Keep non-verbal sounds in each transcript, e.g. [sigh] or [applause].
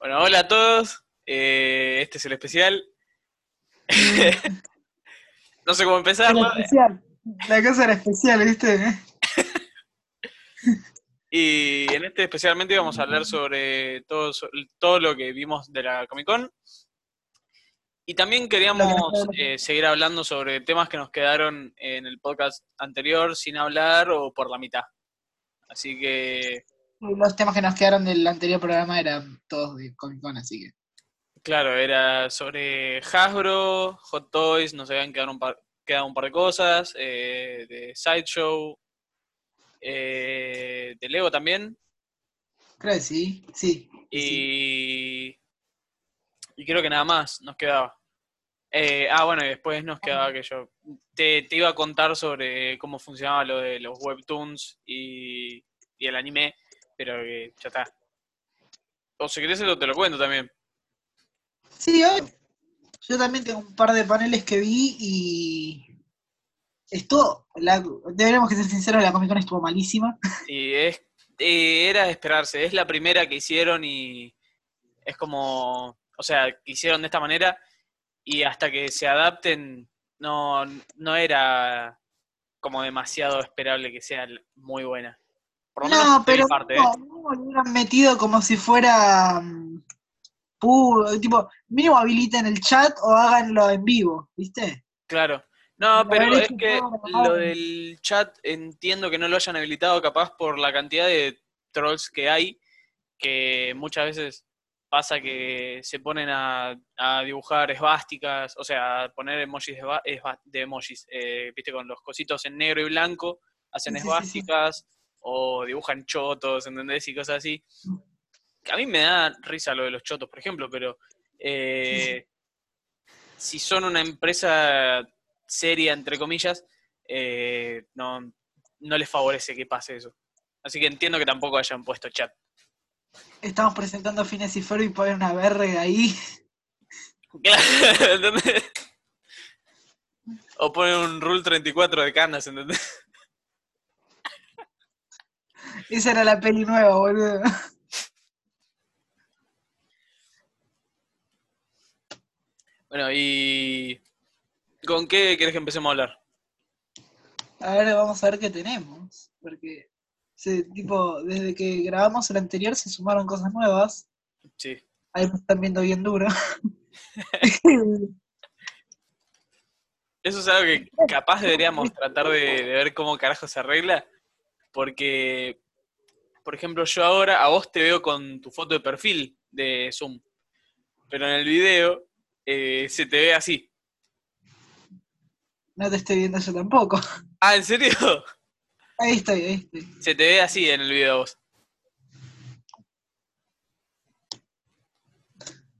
Bueno, hola a todos. Eh, este es el especial. [laughs] no sé cómo empezarlo. Era especial. La cosa era especial, ¿viste? [laughs] Y en este especialmente vamos a hablar sobre todo, todo lo que vimos de la Comic Con. Y también queríamos eh, seguir hablando sobre temas que nos quedaron en el podcast anterior sin hablar o por la mitad. Así que, Los temas que nos quedaron del anterior programa eran todos de Comic Con, así que. claro, era sobre Hasbro, Hot Toys, nos habían quedado un par, quedado un par de cosas, eh, de Sideshow, eh, de Lego también. Creo que sí, sí. Y, y creo que nada más nos quedaba. Eh, ah, bueno, y después nos quedaba que yo te, te iba a contar sobre cómo funcionaba lo de los webtoons y, y el anime, pero que ya está. O si querés eso te lo cuento también. Sí, hoy. Yo también tengo un par de paneles que vi y. Estuvo. La, deberíamos que ser sinceros, la Comic Con estuvo malísima. Y es, eh, era de esperarse, es la primera que hicieron y es como, o sea, que hicieron de esta manera y hasta que se adapten no, no era como demasiado esperable que sea muy buena. Por lo No, pero parte, no, ¿eh? no lo hubieran metido como si fuera. mm, puro, tipo, mínimo habiliten el chat o háganlo en vivo, ¿viste? Claro. No, pero es que lo del chat entiendo que no lo hayan habilitado capaz por la cantidad de trolls que hay, que muchas veces pasa que se ponen a, a dibujar esvásticas, o sea, a poner emojis de, emojis, eh, viste, con los cositos en negro y blanco, hacen Sí, sí, sí, sí. O dibujan chotos, ¿entendés? Y cosas así. Que a mí me da risa lo de los chotos, por ejemplo, pero eh, si son una empresa seria, entre comillas, eh, no, no les favorece que pase eso. Así que entiendo que tampoco hayan puesto chat. Estamos presentando Fines y Ferro y ponen una verga ahí. [laughs] ¿entendés? O ponen un Rule 34 de canas, ¿entendés? Esa era la peli nueva, boludo. Bueno, y... ¿Con qué querés que empecemos a hablar? A ver, vamos a ver qué tenemos. Porque, se, tipo, desde que grabamos el anterior se sumaron cosas nuevas. Sí. Ahí me están viendo bien duro. Eso es algo que capaz deberíamos tratar de, de ver cómo carajo se arregla. Porque, por ejemplo, yo ahora a vos te veo con tu foto de perfil de Zoom. Pero en el video eh, se te ve así. no te estoy viendo yo tampoco. [laughs] Ah, ¿en serio? Ahí estoy, ahí estoy. Se te ve así en el video vos.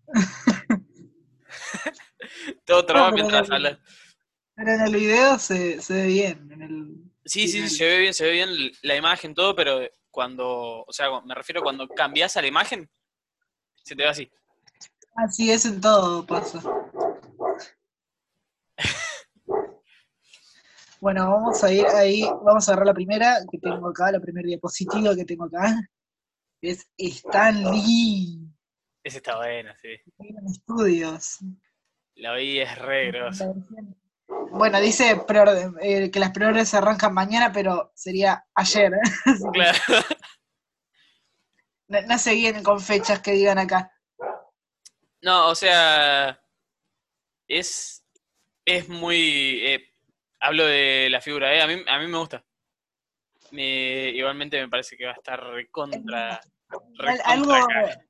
[laughs] Todo trabado pero mientras no- hablas. Pero en el video se, se ve bien. En el, Sí, sí, sí, se ve bien, se ve bien la imagen, todo, pero cuando, o sea, me refiero cuando cambias a la imagen, se te ve así. Así es en todo pasa. Bueno, vamos a ir ahí, vamos a agarrar la primera que tengo acá, la primera diapositiva que tengo acá. Es Stan Lee, Ese está bueno, sí. estudios. La vi es re grosa. Bueno, dice preorden- eh, que las preórdenes se arrancan mañana, pero sería ayer. ¿eh? [laughs] Claro. no, no se vienen con fechas que digan acá. No, o sea, es, es muy... eh, hablo de la figura, ¿eh? A mí, a mí me gusta. Me- igualmente me parece que va a estar recontra... Al- recontra algo. cara.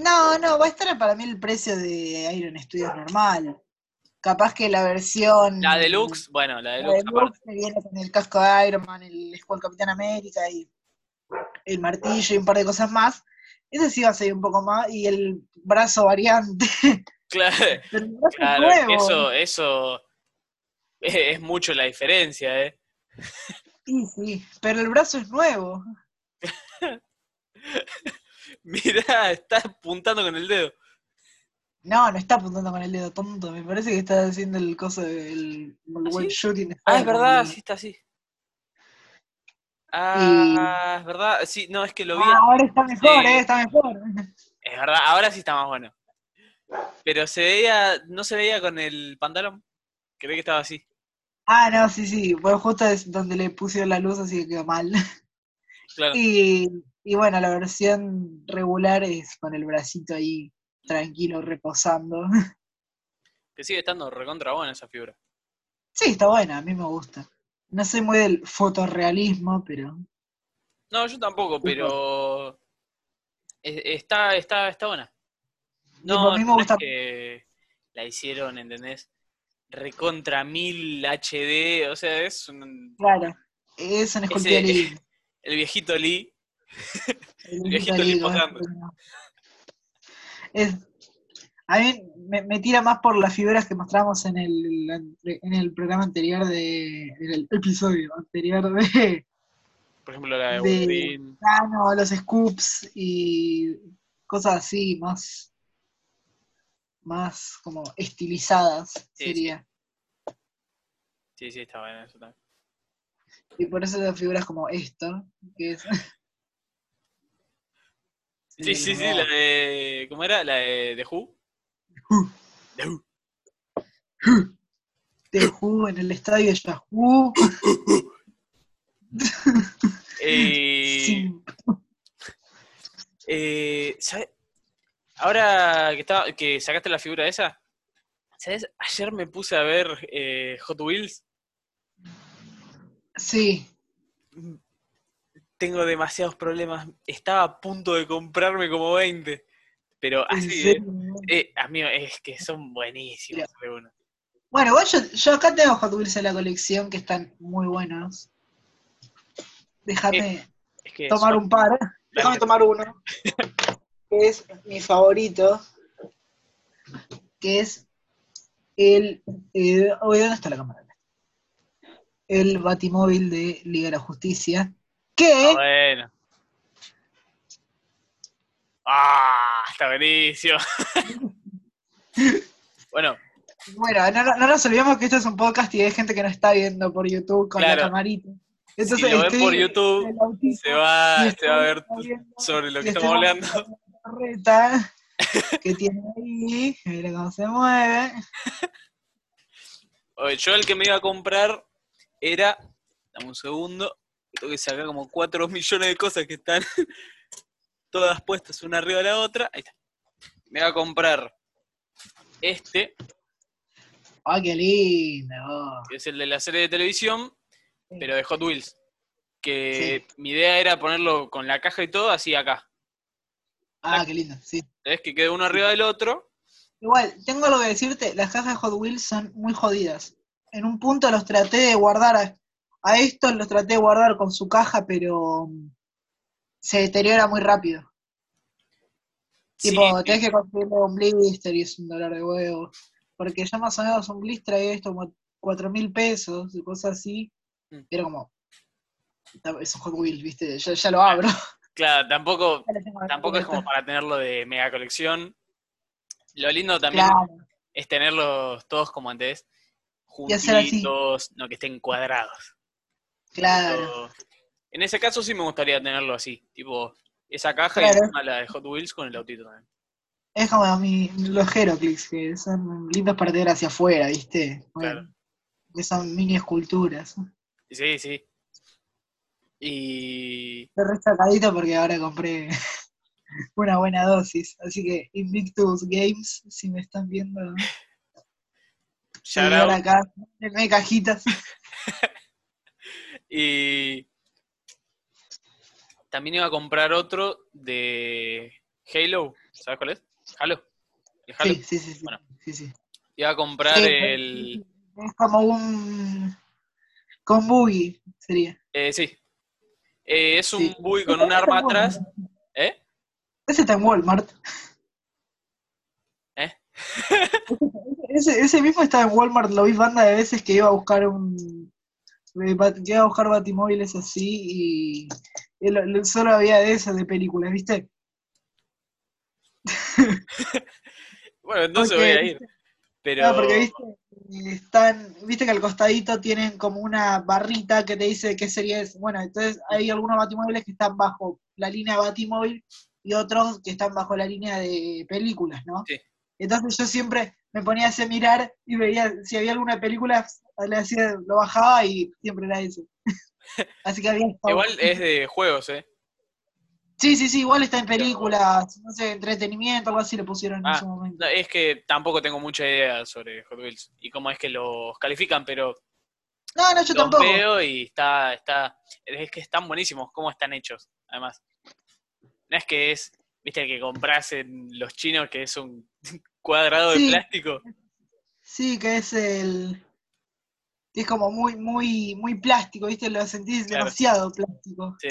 No, no, va a estar para mí el precio de Iron Studios normal. Capaz que la versión. La deluxe, bueno, la La deluxe aparte. deluxe que viene con el casco de Iron Man, el escudo Capitán América y el martillo y un par de cosas más. Ese sí va a ser un poco más. Y el brazo variante. [laughs] Claro, [laughs] Pero el brazo claro, nuevo. eso, eso es, es mucho la diferencia, ¿eh? Sí, sí, pero el brazo es nuevo. [laughs] Mirá, está apuntando con el dedo. No, no está apuntando con el dedo tonto. Me parece que está haciendo el coso del el ¿Ah, sí? shooting. Ah, es verdad, sí está así. Ah, es verdad. Sí, no, es que lo vi. Ah, ahora está mejor, eh, está mejor. Es verdad, ahora sí está más bueno. Pero se veía, no se veía con el pantalón. Creo que estaba así. Ah, no, sí, sí. Bueno, justo es donde le pusieron la luz, así que quedó mal. Claro. Y, y bueno, la versión regular es con el bracito ahí tranquilo, reposando. [laughs] Que sigue estando recontra buena esa figura. Sí, está buena, a mí me gusta. No soy muy del fotorrealismo, pero No, yo tampoco, pero es- está, está, está buena. No, a mí me no gusta- es que la hicieron, ¿entendés? Recontra 1000 HD, o sea, es un- claro, es una escultura [laughs] el viejito Lee. El viejito Lee lindo, posando. Es- a mí me, me tira más por las figuras que mostramos en el, en el programa anterior de. en el episodio anterior de. Por ejemplo, la de De- Wolverine. Thanos, los scoops y cosas así, más. más como estilizadas Sí, sería. Sí, sí, está buena eso también. Y por eso las figuras como esto, que es. Sí, sí, sí, la de. ¿Cómo era? La de, de Who. Who. The Who. de Who en el estadio ya Who. [laughs] Eh, Sí. eh, ¿sabe? Ahora que, estaba, que sacaste la figura esa, ¿sabes? Ayer me puse a ver eh, Hot Wheels. Sí. Tengo demasiados problemas. Estaba a punto de comprarme como 20. Pero ¿en así, eh, eh, amigo, es que son buenísimos algunos. Bueno, yo, yo acá tengo Hot Wheels en la colección que están muy buenos. Déjame Es que tomar son- un par. [laughs] Déjame tomar uno. Que es mi favorito. Que es el. eh, ¿dónde está la cámara? El Batimóvil de Liga de la Justicia. Ah, bueno. Ah, está buenísimo. [laughs] bueno, Bueno, no, no- no nos olvidemos que esto es un podcast y hay gente que no está viendo por YouTube con Claro. la camarita. si Entonces, lo ven por YouTube, se va, se va a ver sobre lo que estamos hablando. torreta [laughs] que tiene ahí, mira cómo se mueve. Oye, Yo el que me iba a comprar era, dame un segundo, tengo que sacar como 4 millones de cosas que están [laughs] todas puestas una arriba de la otra. Ahí está. Me iba a comprar este, ¡Ay, qué lindo! que es el de la serie de televisión, pero de Hot Wheels. Que mi idea era ponerlo con la caja y todo así acá. Ah, qué lindo, sí. Es que quede uno arriba del otro. Igual, tengo algo que decirte, las cajas de Hot Wheels son muy jodidas. En un punto los traté de guardar, a, estos los traté de guardar con su caja, pero mm, se deteriora muy rápido. Tipo, tenés que conseguirle un blister y es un dolor de huevo. Porque ya más o menos un blister ahí esto como cuatro mil pesos y cosas así. Mm. Era como, es un Hot Wheels, viste, ya, ya lo abro. claro, tampoco, [laughs] lo tampoco es como para tenerlo de mega colección. Lo lindo también Claro, es tenerlos todos como antes, juntitos, no que estén cuadrados. Claro. Pero en ese caso sí me gustaría tenerlo así, tipo esa caja y encima la de Hot Wheels con el autito también. Es como mi, los Heroclix, que son lindos para tener hacia afuera, ¿viste? Bueno, Claro. Son mini esculturas. Sí, sí. Y Estoy porque ahora compré [laughs] una buena dosis. Así que Invictus Games, si me están viendo, [laughs] out. acá, denme cajitas. [laughs] Y también iba a comprar otro de Halo, ¿sabes cuál es? Halo. El Halo. Sí, sí, sí, sí, Bueno. sí, sí. Iba a comprar Sí, el... Es como un... Con boogie sería. eh, sí. Eh, es un bui con un arma atrás. ¿Eh? Ese está en Walmart. ¿Eh? Ese, ese mismo estaba en Walmart, lo vi banda de veces que iba a buscar un. Iba a buscar batimóviles así y. y lo- lo- solo había de esas de películas, ¿viste? [laughs] Bueno, entonces Porque- voy a ir. Pero... No, porque viste, eh, están, viste que al costadito tienen como una barrita que te dice qué serie es. Bueno, entonces hay algunos batimóviles que están bajo la línea batimóvil y otros que están bajo la línea de películas, ¿no? Sí. Entonces yo siempre me ponía a mirar y veía si había alguna película, le hacía, lo bajaba y siempre era eso. [laughs] Así que había Igual es de juegos, ¿eh? Sí, sí, sí, igual está en películas, no sé, entretenimiento, algo así le pusieron en Ah, su momento. Es que tampoco tengo mucha idea sobre Hot Wheels y cómo es que los califican, pero No, no, yo los tampoco. veo y está, está, es que están buenísimos cómo están hechos, además. No es que es, viste, el que compras en los chinos, que es un [laughs] cuadrado de plástico. Sí, que es el. Es como muy, muy, muy plástico, ¿viste? Lo sentís Claro. demasiado plástico. Sí.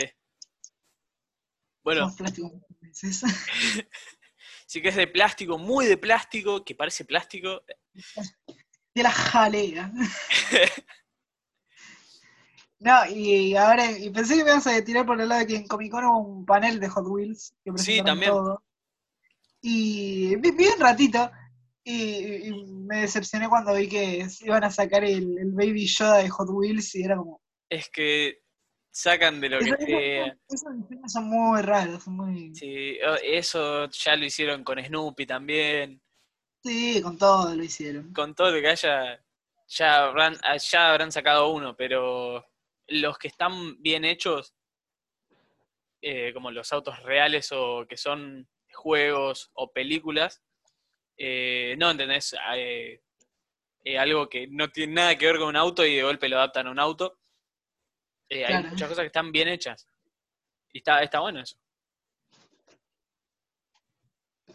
Bueno, muchas veces. [laughs] sí que es de plástico, muy de plástico, que parece plástico. [laughs] De la jalea. [laughs] No, y ahora, y pensé que me ibas a tirar por el lado de que en Comic Con hubo un panel de Hot Wheels que presentaron también. todo. Y vi, vi un ratito y, y me decepcioné cuando vi que iban a sacar el, el Baby Yoda de Hot Wheels y era como... Es que sacan de lo que sea. esos- diseños son muy raros, son muy... Sí, eso ya lo hicieron con Snoopy también. Sí, con todo lo hicieron. Con todo lo que haya, ya habrán, ya habrán sacado uno, pero los que están bien hechos, eh, como los autos reales o que son juegos o películas, eh, no, ¿entendés? Eh, eh, algo que no tiene nada que ver con un auto y de golpe lo adaptan a un auto. Eh, Hay muchas cosas que están bien hechas. Y está, está bueno eso.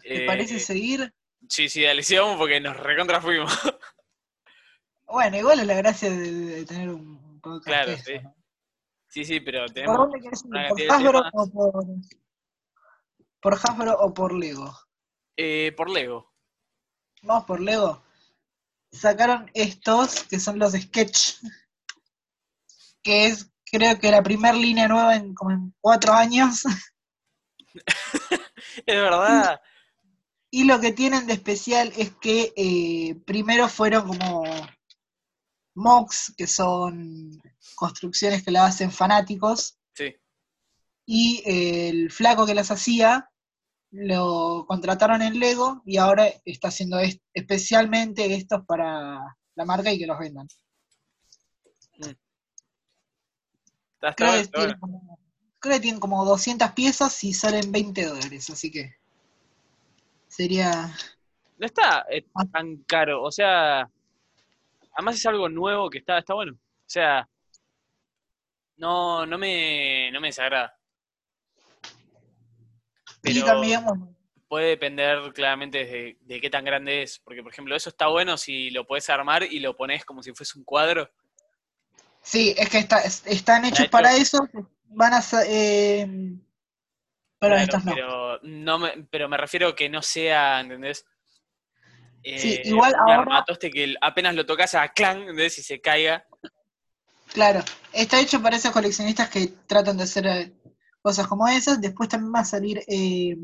¿Te Eh, parece seguir? Sí, sí, dale, sí, vamos porque nos recontra fuimos. [laughs] Bueno, igual es la gracia de, de tener un podcast. Claro, eso, sí. ¿no? Sí, sí, pero ¿Por tenemos. dónde querés ir? una ¿Por cantidad de Hasbro o por, por Hasbro o por Lego? Eh, por Lego. Vamos por Lego. Sacaron estos, que son los Sketch, que es creo que la primera línea nueva en como en cuatro años. [laughs] Es verdad. Y lo que tienen de especial es que eh, primero fueron como mocks, que son construcciones que las hacen fanáticos, Sí. y eh, el flaco que las hacía lo contrataron en Lego y ahora está haciendo est- especialmente estos para la marca y que los vendan. Creo que, tienen como, creo que tienen como 200 piezas y salen 20 dólares, así que sería... No está eh, tan caro. O sea, además es algo nuevo que está, está bueno. O sea, no, no me, no me desagrada. Y Pero también, bueno, puede depender claramente de, de qué tan grande es. Porque, por ejemplo, eso está bueno si lo puedes armar y lo pones como si fuese un cuadro. sí, es que está- es- están hechos hecho. para eso, van a... eh, pero Claro, estos no. pero, no me, pero me refiero que no sea, ¿entendés? Sí, Eh, igual un ahora- armatoste que apenas lo tocas a clan, ¿entendés? Y se caiga. Claro, está hecho para esos coleccionistas que tratan de hacer eh, cosas como esas. Después también va a salir. Eh,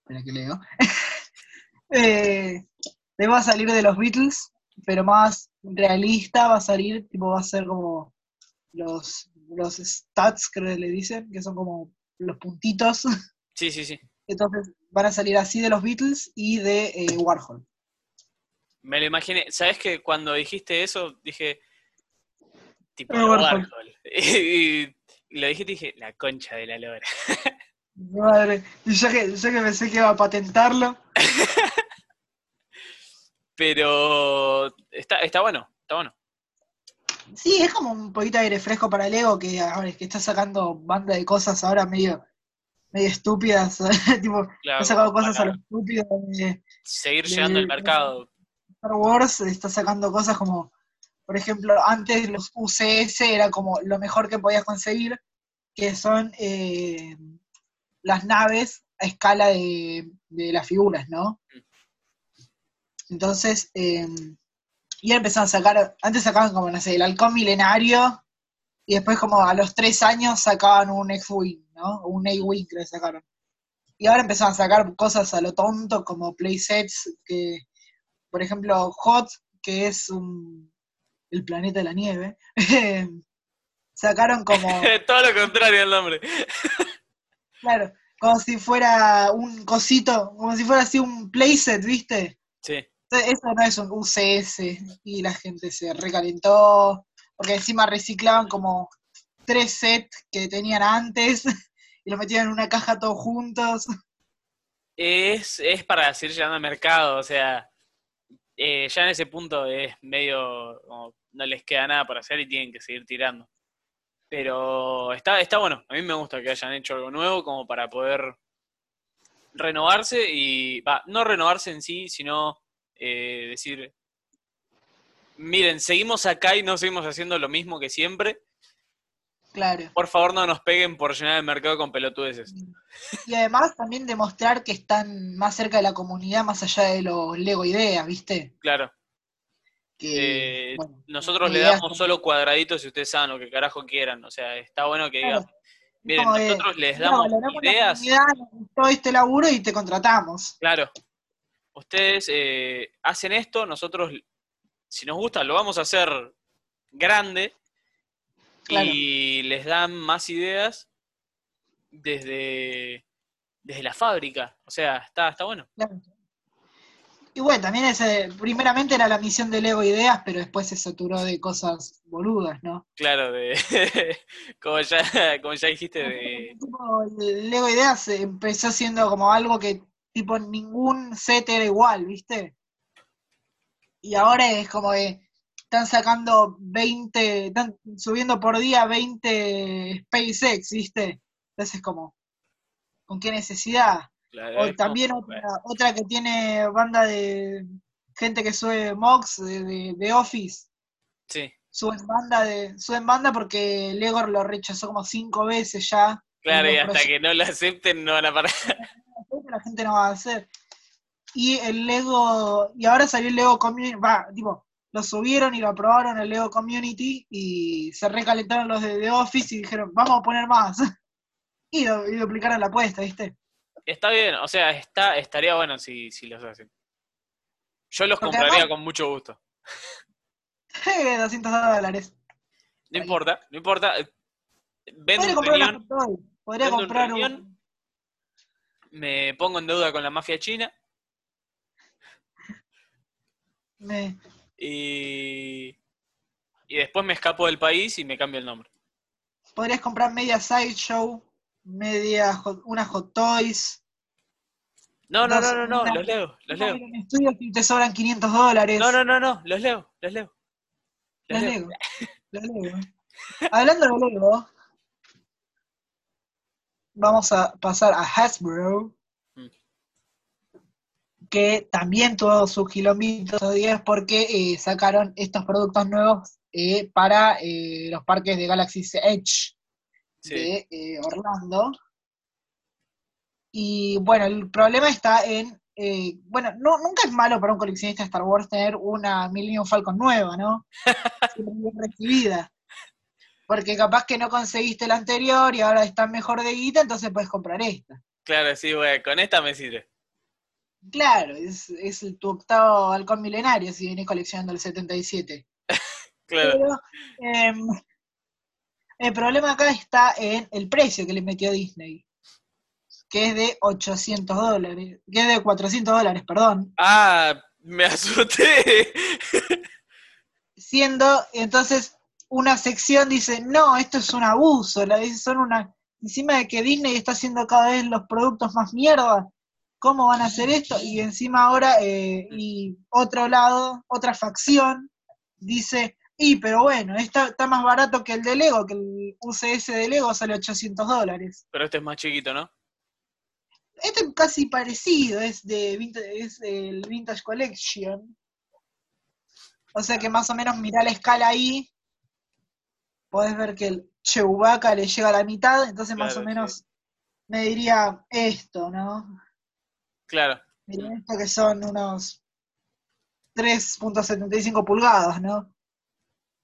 espera que leo. [laughs] eh, va a salir de los Beatles, pero más realista. Va a salir, tipo, va a ser como los, los stats, creo que le dicen, que son como los puntitos. [laughs] Sí, sí, sí. Entonces van a salir así de los Beatles y de eh, Warhol. Me lo imaginé. ¿Sabes que cuando dijiste eso, dije. Tipo, Ah, Warhol. Warhol. [laughs] Y lo dijiste y dije, la concha de la lora. Madre, y yo que, yo que pensé que iba a patentarlo. [laughs] Pero está, está bueno, está bueno. Sí, es como un poquito de aire fresco para Lego que ahora es que está sacando banda de cosas ahora medio, medio estúpidas. [laughs] tipo, Claro, ha sacado para cosas a lo estúpido de seguir de- llegando al mercado. Star Wars, está sacando cosas como, por ejemplo, antes los UCS era como lo mejor que podías conseguir, que son eh, las naves a escala de, de las figuras, ¿no? Entonces, eh, y empezaron a sacar, antes sacaban como, no sé, el halcón milenario, y después como a los tres años sacaban un X-Wing, ¿no? Un A-Wing que sacaron. Y ahora empezaron a sacar cosas a lo tonto, como playsets, que, por ejemplo, Hot, que es un, el planeta de la nieve, [laughs] sacaron como, [laughs] Todo lo contrario el nombre. claro, como si fuera un cosito, como si fuera así un playset, ¿viste? Sí. Eso no es un UCS y la gente se recalentó, porque encima reciclaban como tres sets que tenían antes [laughs] y los metían en una caja todos juntos. Es, es para seguir llegando al mercado, o sea, eh, ya en ese punto es medio, como, no les queda nada por hacer y tienen que seguir tirando. Pero está, está bueno, a mí me gusta que hayan hecho algo nuevo como para poder renovarse y, no renovarse en sí, sino eh, decir, miren, seguimos acá y no seguimos haciendo lo mismo que siempre. Claro. Por favor, no nos peguen por llenar el mercado con pelotudeces. Y además también demostrar que están más cerca de la comunidad, más allá de los Lego ideas, ¿viste? Claro. Que, Eh, bueno, nosotros le damos solo cuadraditos y ustedes saben lo que carajo quieran. O sea, está bueno que Claro. digan, miren, de, nosotros les "Mira, damos la ideas. gustó este laburo y te contratamos. Claro. Ustedes eh, hacen esto, nosotros, si nos gusta, lo vamos a hacer grande Claro. y les dan más ideas desde, desde la fábrica. O sea, está, está bueno. Claro. Y bueno, también ese, primeramente era la misión de Lego Ideas, pero después se saturó de cosas boludas, ¿no? Claro, de, [laughs] como, ya, como ya dijiste, de, el Lego Ideas empezó siendo como algo que tipo ningún set era igual, ¿viste? Y ahora es como que están sacando 20, están subiendo por día 20 SpaceX, ¿viste? Entonces como, ¿con qué necesidad? claro, O también como- otra, otra que tiene banda de gente que sube mocks de, de- de Office. Sí, Suben banda de, suben banda porque Lego lo rechazó como cinco veces ya. claro, y hasta que no lo acepten no van a parar. [laughs] la gente no va a hacer. Y el Lego, y ahora salió el Lego Community, va, tipo, lo subieron y lo aprobaron el Lego Community y se recalentaron los de The Office y dijeron, vamos a poner más. [laughs] Y, do- y duplicaron la apuesta, ¿viste? Está bien, o sea, está, estaría bueno si, si los hacen. Yo los Porque compraría además- con mucho gusto. [laughs] 200 dólares. No Ahí. importa, no importa. Vendo Podría un comprar riñón, Podría vendo un comprar riñón. un. me pongo en deuda con la mafia china me- y, y después me escapo del país y me cambio el nombre. podrías comprar media Sideshow, media hot- una Hot Toys. No, no, no, no, no, una- los leo, los leo. Iron Studios y te sobran 500 dólares. No, no, no, no, los leo, los leo. Los Los leo. [laughs] Los Lego. Hablando de Lego, vamos a pasar a Hasbro. Que también tuvo sus kilómetros estos días porque eh, sacaron estos productos nuevos eh, para eh, los parques de Galaxy Edge Sí, de Orlando. Y bueno, el problema está en, bueno, no, nunca es malo para un coleccionista de Star Wars tener una Millennium Falcon nueva, ¿no? [laughs] Bien recibida. Porque capaz que no conseguiste la anterior y ahora está mejor de guita, entonces puedes comprar esta. claro, sí, güey, con esta me sirve. Claro, es, es tu octavo halcón milenario si vienes coleccionando el 77. [laughs] Claro, Pero em, el problema acá está en el precio que le metió Disney, que es de 800 dólares, que es de 400 dólares, perdón. ah, me asusté. [laughs] Siendo, entonces, una sección dice, no, esto es un abuso, la, son una, encima de que Disney está haciendo cada vez los productos más mierda, ¿cómo van a hacer esto? Y encima ahora, eh, y otro lado, otra facción, dice, y pero bueno, está, está más barato que el de Lego, que el UCS de Lego sale 800 dólares. Pero este es más chiquito, ¿no? Este es casi parecido, es de vintage, es del Vintage Collection. O sea que más o menos mirá la escala ahí. Podés ver que el Chewbacca le llega a la mitad, entonces más o menos me diría esto, ¿no? Claro. Esto que son unos 3.75 pulgadas, ¿no?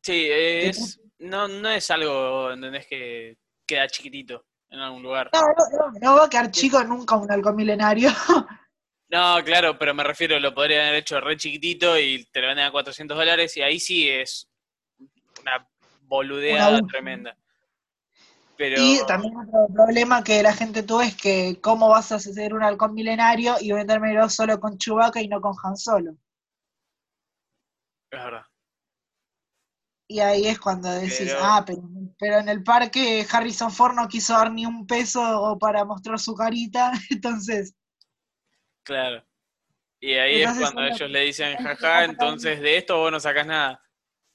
Sí, es, no, no es algo, ¿entendés? Que queda chiquitito en algún lugar. No, no, no, no va a quedar chico nunca un halcón milenario. [laughs] No, claro, pero me refiero, lo podrían haber hecho re chiquitito y te lo venden a 400 dólares y ahí sí es una boludeada Una tremenda. Pero, Y también otro problema que la gente tuvo es que cómo vas a hacer un halcón milenario y vendérmelo solo con Chewbacca y no con Han Solo. es verdad. Y ahí es cuando decís, Pero- ah, pero, pero en el parque Harrison Ford no quiso dar ni un peso para mostrar su carita, [laughs] entonces, Claro. Y ahí Entonces, es cuando ellos le dicen, jaja, entonces de esto vos no sacás nada.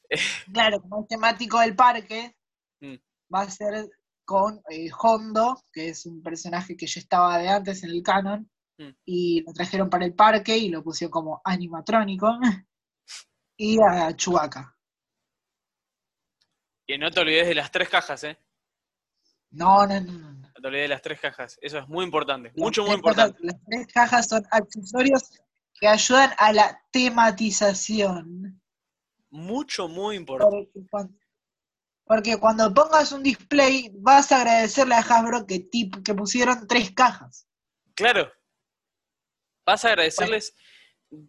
[laughs] claro, como es temático del parque, Mm. va a ser con eh, Hondo, que es un personaje que ya estaba de antes en el canon, Mm. y lo trajeron para el parque y lo pusieron como animatrónico, [laughs] y a Chewbacca. Y no te olvides de las tres cajas, ¿eh? No, no, no, no. te olvides de las tres cajas. Eso es muy importante. Las Mucho, muy importante. cajas- las tres cajas son accesorios que ayudan a la tematización. Mucho, muy importante. Porque cuando, porque cuando pongas un display, vas a agradecerle a Hasbro que, tip- que pusieron tres cajas. Claro. Vas a agradecerles.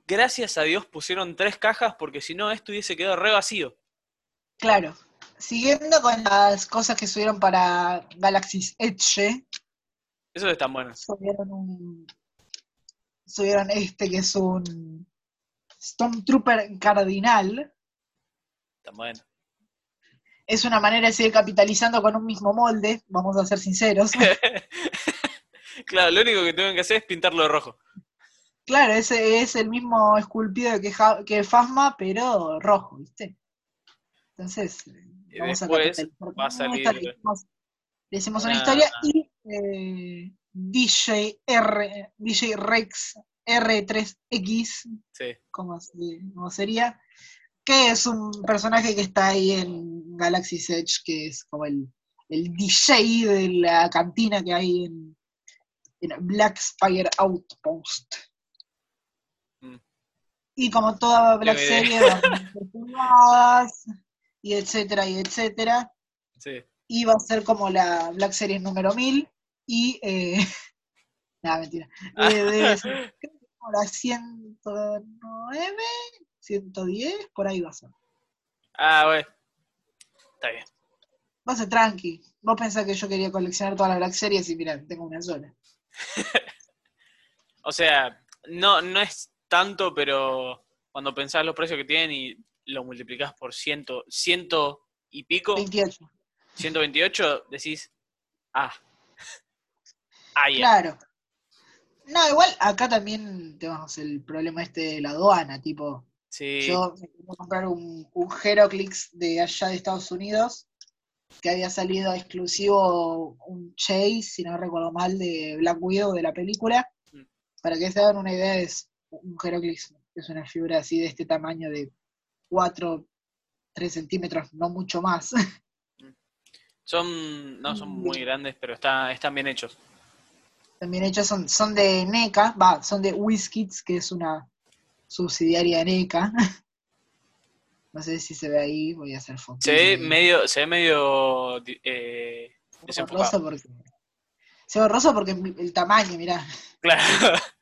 Gracias a Dios pusieron tres cajas porque si no esto hubiese quedado re vacío. Claro. Siguiendo con las cosas que subieron para Galaxy's Edge, Eso es tan bueno. subieron un. Subieron este que es un Stormtrooper Cardinal. Tan bueno. Es una manera de seguir capitalizando con un mismo molde, vamos a ser sinceros. [laughs] claro, lo único que tienen que hacer es pintarlo de rojo. Claro, ese es el mismo esculpido que, Ja- que Fasma, pero rojo, ¿viste? Entonces, Y vamos a capitalizar va a salir- le hicimos una una- historia y eh, DJ, R, DJ Rex R3X, Sí. como, como sería, que es un personaje que está ahí en Galaxy Edge, que es como el, el DJ de la cantina que hay en, en Black Spire Outpost. Mm. Y como toda Black idea. Series, va a tener temporadas, y etcétera, y etcétera. Sí. Y va a ser como la Black Series número 1000 y... Eh, [laughs] nada, mentira. Eh, de- [laughs] creo que como la 109, 110, por ahí va a ser. Ah, bueno. Está bien. Va a tranqui. Vos pensás que yo quería coleccionar todas las Black Series y mirá, tengo una sola. [laughs] O sea, no, no es tanto, pero cuando pensás los precios que tienen y lo multiplicás por ciento, ciento y pico, 28. 128, decís, ah. [laughs] Ah. Claro. No, igual acá también tenemos el problema este de la aduana, tipo, Sí. yo me quería comprar un, un Heroclix de allá de Estados Unidos, que había salido exclusivo un Chase, si no recuerdo mal, de Black Widow de la película. Mm. Para que se hagan una idea, es un Heroclix, es una figura así de este tamaño de 4, 3 centímetros, no mucho más. Son, no son muy grandes, pero está, están bien hechos. También hechos son, son de NECA, va, son de WizKids, que es una subsidiaria de NECA. [laughs] No sé si se ve ahí, voy a hacer fotos. Se ve medio, se ve medio di- eh, desenfocado. porque. Se ve borroso porque el tamaño, mirá. Claro. [laughs]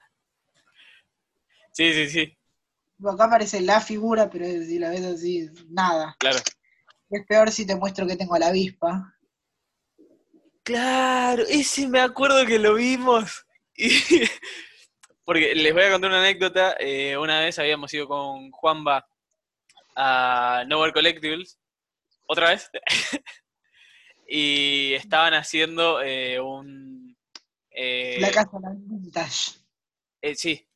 Sí, sí, sí, Acá aparece la figura, pero si la ves así, nada. claro. Es peor si te muestro que tengo a la avispa. Claro, ese me acuerdo que lo vimos. [laughs] Y- porque les voy a contar una anécdota. eh, una vez habíamos ido con Juanba a Nowhere Collectibles, otra vez, [laughs] y estaban haciendo eh, un... eh, La casa vintage. eh, sí,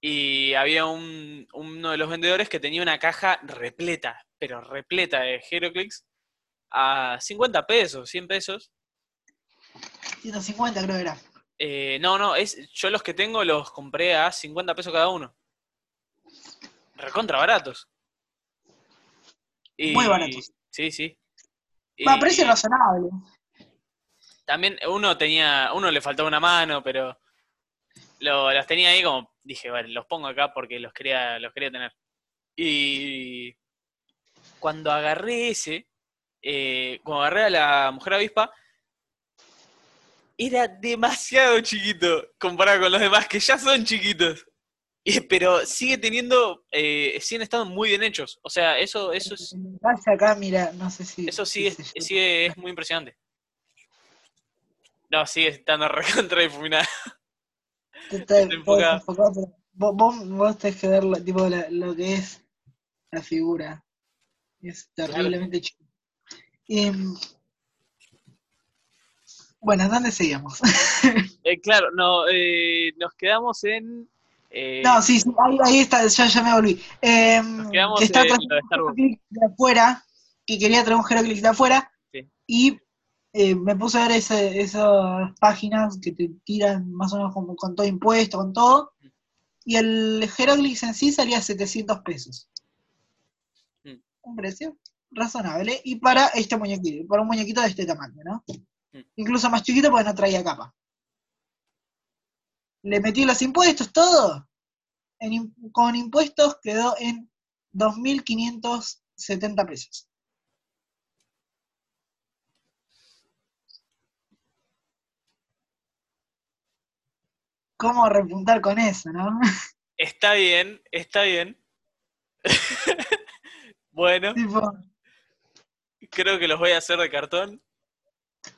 y había un, uno de los vendedores que tenía una caja repleta, pero repleta de Heroclix a 50 pesos, 100 pesos. 150 creo que era. Eh, no, no, es, yo los que tengo los compré a 50 pesos cada uno. Recontra baratos. Y- Muy baratos. Sí, sí. Va, precio razonable. También uno tenía, uno le faltaba una mano, pero lo, las tenía ahí como, dije, vale, los pongo acá porque los quería, los quería tener. Y cuando agarré ese, eh, cuando agarré a la mujer avispa, era demasiado chiquito comparado con los demás, que ya son chiquitos. Y- pero sigue teniendo, eh, siguen estando muy bien hechos. O sea, eso, eso es, acá, mira, no sé si. eso si sí, se es, sigue- es muy impresionante. No, sigue estando recontra difuminada. [laughs] Enfocado. pero vos, vos, vos tenés que ver lo, tipo, la- lo que es la figura. Es terriblemente chido. Em, bueno, ¿dónde seguíamos? [laughs] Eh, claro, no, eh, nos quedamos en. eh, no, sí, sí, ahí, ahí está, ya, ya me volví. Em, Nos quedamos que estaba en lo de Star Wars. De afuera, que quería traer un Heroclix de afuera, Sí. y eh, me puse a ver ese- esas páginas que te tiran más o menos como con todo impuesto, con todo, y el Heroclix en sí salía 700 pesos. Mm. Un precio razonable, y para este muñequito, para un muñequito de este tamaño, ¿no? Incluso más chiquito porque no traía capa. Le metí los impuestos, todo. En con impuestos quedó en 2.570 pesos. ¿Cómo repuntar con eso, no? [laughs] Está bien, está bien. [laughs] bueno, Tipo, creo que los voy a hacer de cartón.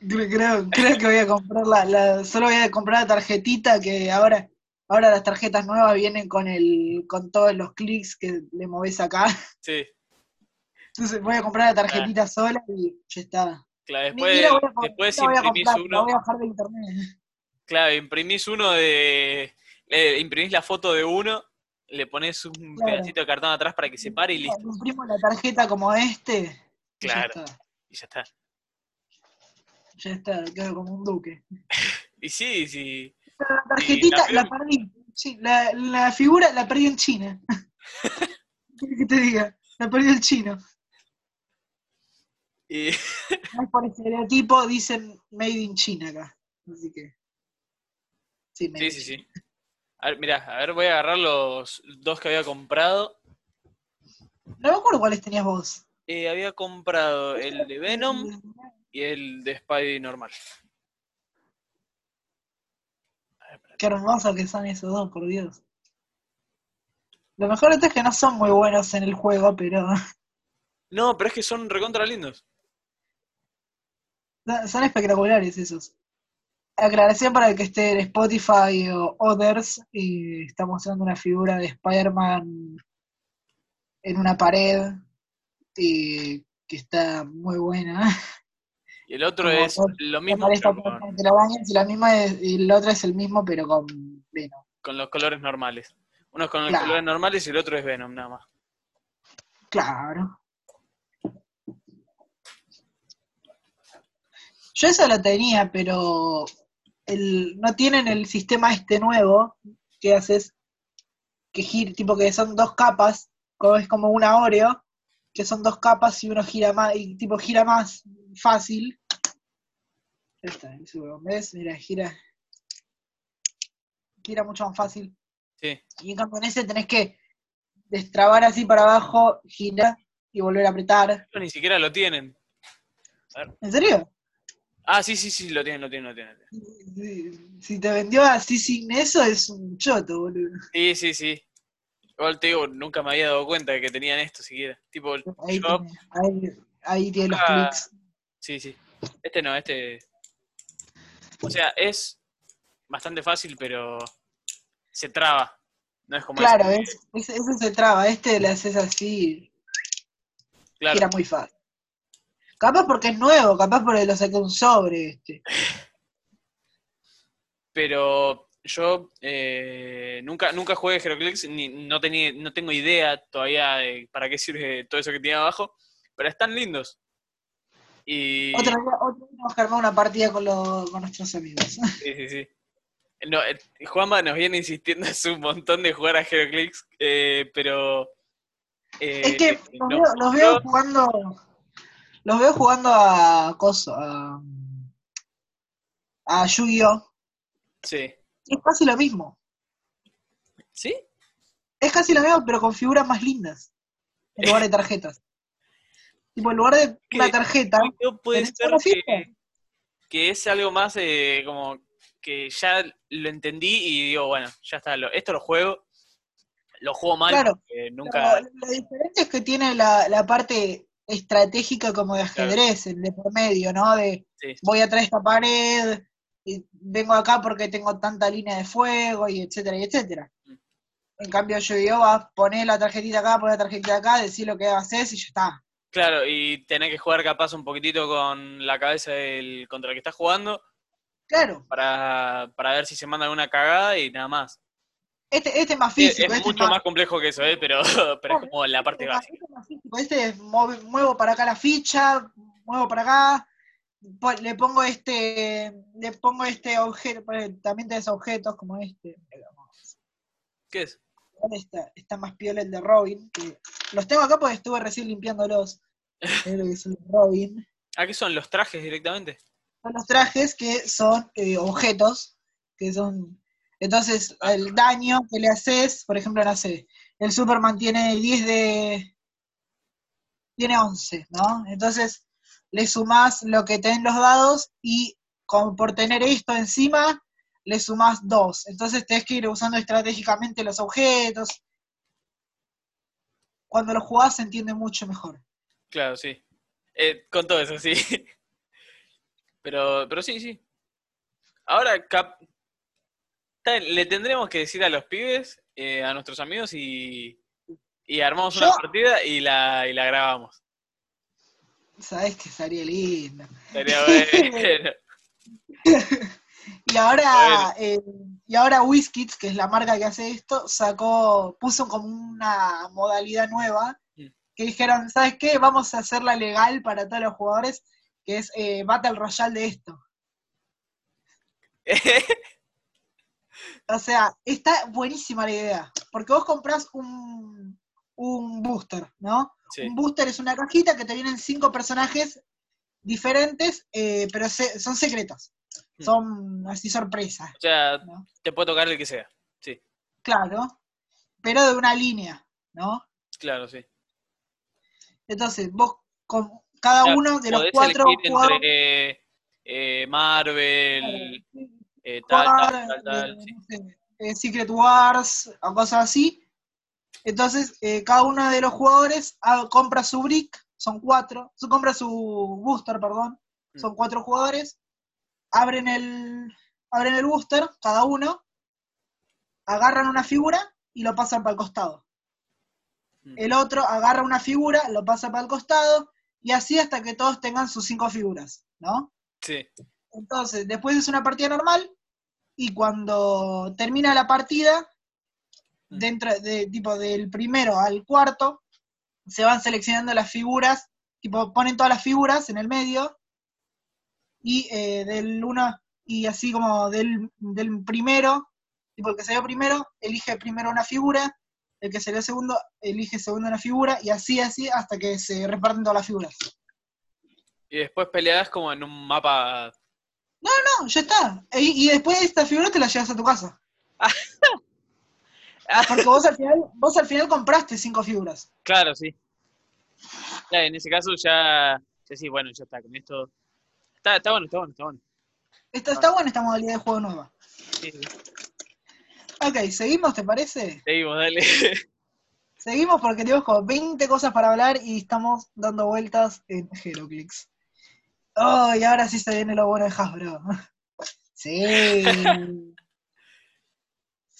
Creo, creo- que voy a comprar la, la- solo voy a comprar la tarjetita que ahora, ahora las tarjetas nuevas vienen con el, con todos los clics que le moves acá. Sí, Entonces voy a comprar la tarjetita sola y ya está. claro. Después, voy a después voy a imprimís comprar, uno. voy a bajar de internet. Claro, imprimís uno de. le imprimís la foto de uno, le pones un Claro. pedacito de cartón atrás para que se pare y listo. Imprimo la tarjeta como este. y Claro. Ya está. Y ya está. Ya está, quedo como un duque. Y sí, sí. La tarjetita la perdí. Sí, la, la figura la perdí en China. [laughs] ¿Qué que te diga? La perdí en chino. Y, [laughs] No es por estereotipo, dicen made in China acá. Así que. Sí, sí, sí, sí. A ver, mirá, a ver, voy a agarrar los dos que había comprado. No me acuerdo cuáles tenías vos. Eh, había comprado el de Venom y el de Spidey normal. Qué hermoso que son esos dos, por Dios. Lo mejor es que no son muy buenos en el juego, pero No, pero es que son recontra lindos. [laughs] son espectaculares esos. Aclaración para el que esté en Spotify o Others, y está mostrando una figura de Spider-Man en una pared y que está muy buena. [laughs] Y el otro Como es todo- lo mismo, pero con, bañas y la misma es- y el otro es el mismo, pero con Venom. con los colores normales. Uno es con los Claro. colores normales y el otro es Venom, nada más. Claro. Yo eso lo tenía, pero el, no tienen el sistema este nuevo que haces que gira, tipo que son dos capas, como es como una Oreo, que son dos capas y uno gira más, y tipo gira más fácil. Está, huevón, ¿ves? Mira, gira. Gira mucho más fácil. Sí. Y en cambio en ese tenés que destrabar así para abajo, girar y volver a apretar. Ni siquiera lo tienen. ¿En serio? Ah, sí, sí, sí, lo tienen, lo tienen, lo tienen. Si te vendió así sin eso, es un choto, boludo. Sí, sí, sí. Igual te digo, nunca me había dado cuenta de que tenían esto siquiera. Tipo, Ahí shop, tiene, ahí, ahí tiene los Ah. clics. sí, sí. Este no, este. O sea, es bastante fácil, pero se traba. No es como Claro, ese- es, ese, ese se traba, este le haces así, claro. gira muy fácil. Capaz porque es nuevo, capaz porque lo saqué un sobre este. [laughs] Pero yo eh, nunca, nunca jugué Heroclix, ni no tenía, no tengo idea todavía de para qué sirve todo eso que tiene abajo, pero están lindos. Y Otro día, otro día tenemos que armar una partida con, los, con nuestros amigos. [laughs] sí, sí, sí. No, eh, Juanma nos viene insistiendo [laughs] hace un montón de jugar a Heroclix, eh, pero eh, es que los, no, veo, los veo jugando. Los veo jugando a Coso, a, a Yu-Gi-Oh! sí. Es casi lo mismo. ¿Sí? Es casi lo mismo, pero con figuras más lindas. En lugar de tarjetas. [laughs] tipo, en lugar de una tarjeta, puede ¿tenés ser que, que es algo más eh, como que ya lo entendí y digo, bueno, ya está, lo- esto lo juego, lo juego mal Claro, porque nunca... Lo diferente es que tiene la, la parte estratégica como de ajedrez, el de por medio, ¿no? De sí, voy a traer esta pared, y vengo acá porque tengo tanta línea de fuego y etcétera y etcétera. En cambio, yo digo, vas a poner la tarjetita acá, poner la tarjetita acá, decir lo que haces y ya está. Claro, y tenés que jugar capaz un poquitito con la cabeza del contra el que estás jugando Claro, para, para ver si se manda alguna cagada y nada más. este, este es más físico. es este mucho más complejo que eso, ¿eh? pero, [laughs] pero es como la parte este es más- básica. este es más físico. Este es muevo para acá la ficha, muevo para acá, le pongo este, le pongo este objeto, pues, también tenés objetos como este. ¿Qué es? Igual Está, está más piola el de Robin. que- los tengo acá porque estuve recién limpiándolos. [laughs] Es lo que es el Robin. ¿A qué son los trajes directamente? Son los trajes que son eh, objetos, que son... Entonces, el daño que le haces, por ejemplo, no sé, el Superman tiene 10 de... tiene 11, ¿no? Entonces, le sumás lo que ten los dados y como por tener esto encima, le sumás 2. Entonces, tenés que ir usando estratégicamente los objetos. Cuando lo jugás se entiende mucho mejor. Claro, sí. Eh, con todo eso, sí. [laughs] Pero, pero sí, sí. Ahora, cap- le tendremos que decir a los pibes, eh, a nuestros amigos, y, y armamos una partida y la, y la grabamos. Sabés que sería lindo. Estaría bueno. [laughs] Y ahora, eh, y ahora Whiskits, que es la marca que hace esto, sacó, puso como una modalidad nueva, Mm. que dijeron, ¿sabes qué? Vamos a hacerla legal para todos los jugadores, que es eh, Battle Royale de esto. [laughs] O sea, está buenísima la idea, porque vos comprás un, un booster, ¿no? Sí, Un booster es una cajita que te vienen cinco personajes diferentes, eh, pero se- son secretos. Mm. Son así sorpresas, o sea, ¿no? te puede tocar el que sea. Sí, Claro, pero de una línea, ¿no? claro, sí. Entonces, vos con cada Claro, uno de los cuatro elegir jugadores entre eh, Marvel, eh, tal, tal, tal, sí. eh, Secret Wars o cosas así. Entonces, eh, cada uno de los jugadores ah, compra su brick, son cuatro, su, compra su booster, perdón, Mm. son cuatro jugadores, abren el, abren el booster, cada uno, agarran una figura y lo pasan para el costado. Mm. El otro agarra una figura, lo pasa para el costado, y así hasta que todos tengan sus cinco figuras, ¿no? Sí, Entonces, después es una partida normal, y cuando termina la partida. Dentro de tipo del primero al cuarto, se van seleccionando las figuras, tipo ponen todas las figuras en el medio, y eh, del uno, y así como del, del primero, tipo el que salió primero, elige primero una figura, el que salió segundo, elige segundo una figura, y así, así, hasta que se reparten todas las figuras. y después peleas como en un mapa. No, ya está. Y, y después esta figura te la llevas a tu casa. [laughs] Porque vos al final, vos al final compraste cinco figuras. Claro, sí. Ya, en ese caso ya, ya sí, bueno, ya está, con esto. Está, está bueno, está bueno, está bueno. Está, está buena esta modalidad de juego nueva. Sí, sí. Ok, seguimos, ¿te parece? Seguimos, dale. [laughs] Seguimos porque tenemos como 20 cosas para hablar y estamos dando vueltas en Heroclix. Oh, y ahora sí se viene lo bueno de Hasbro. [laughs] Sí.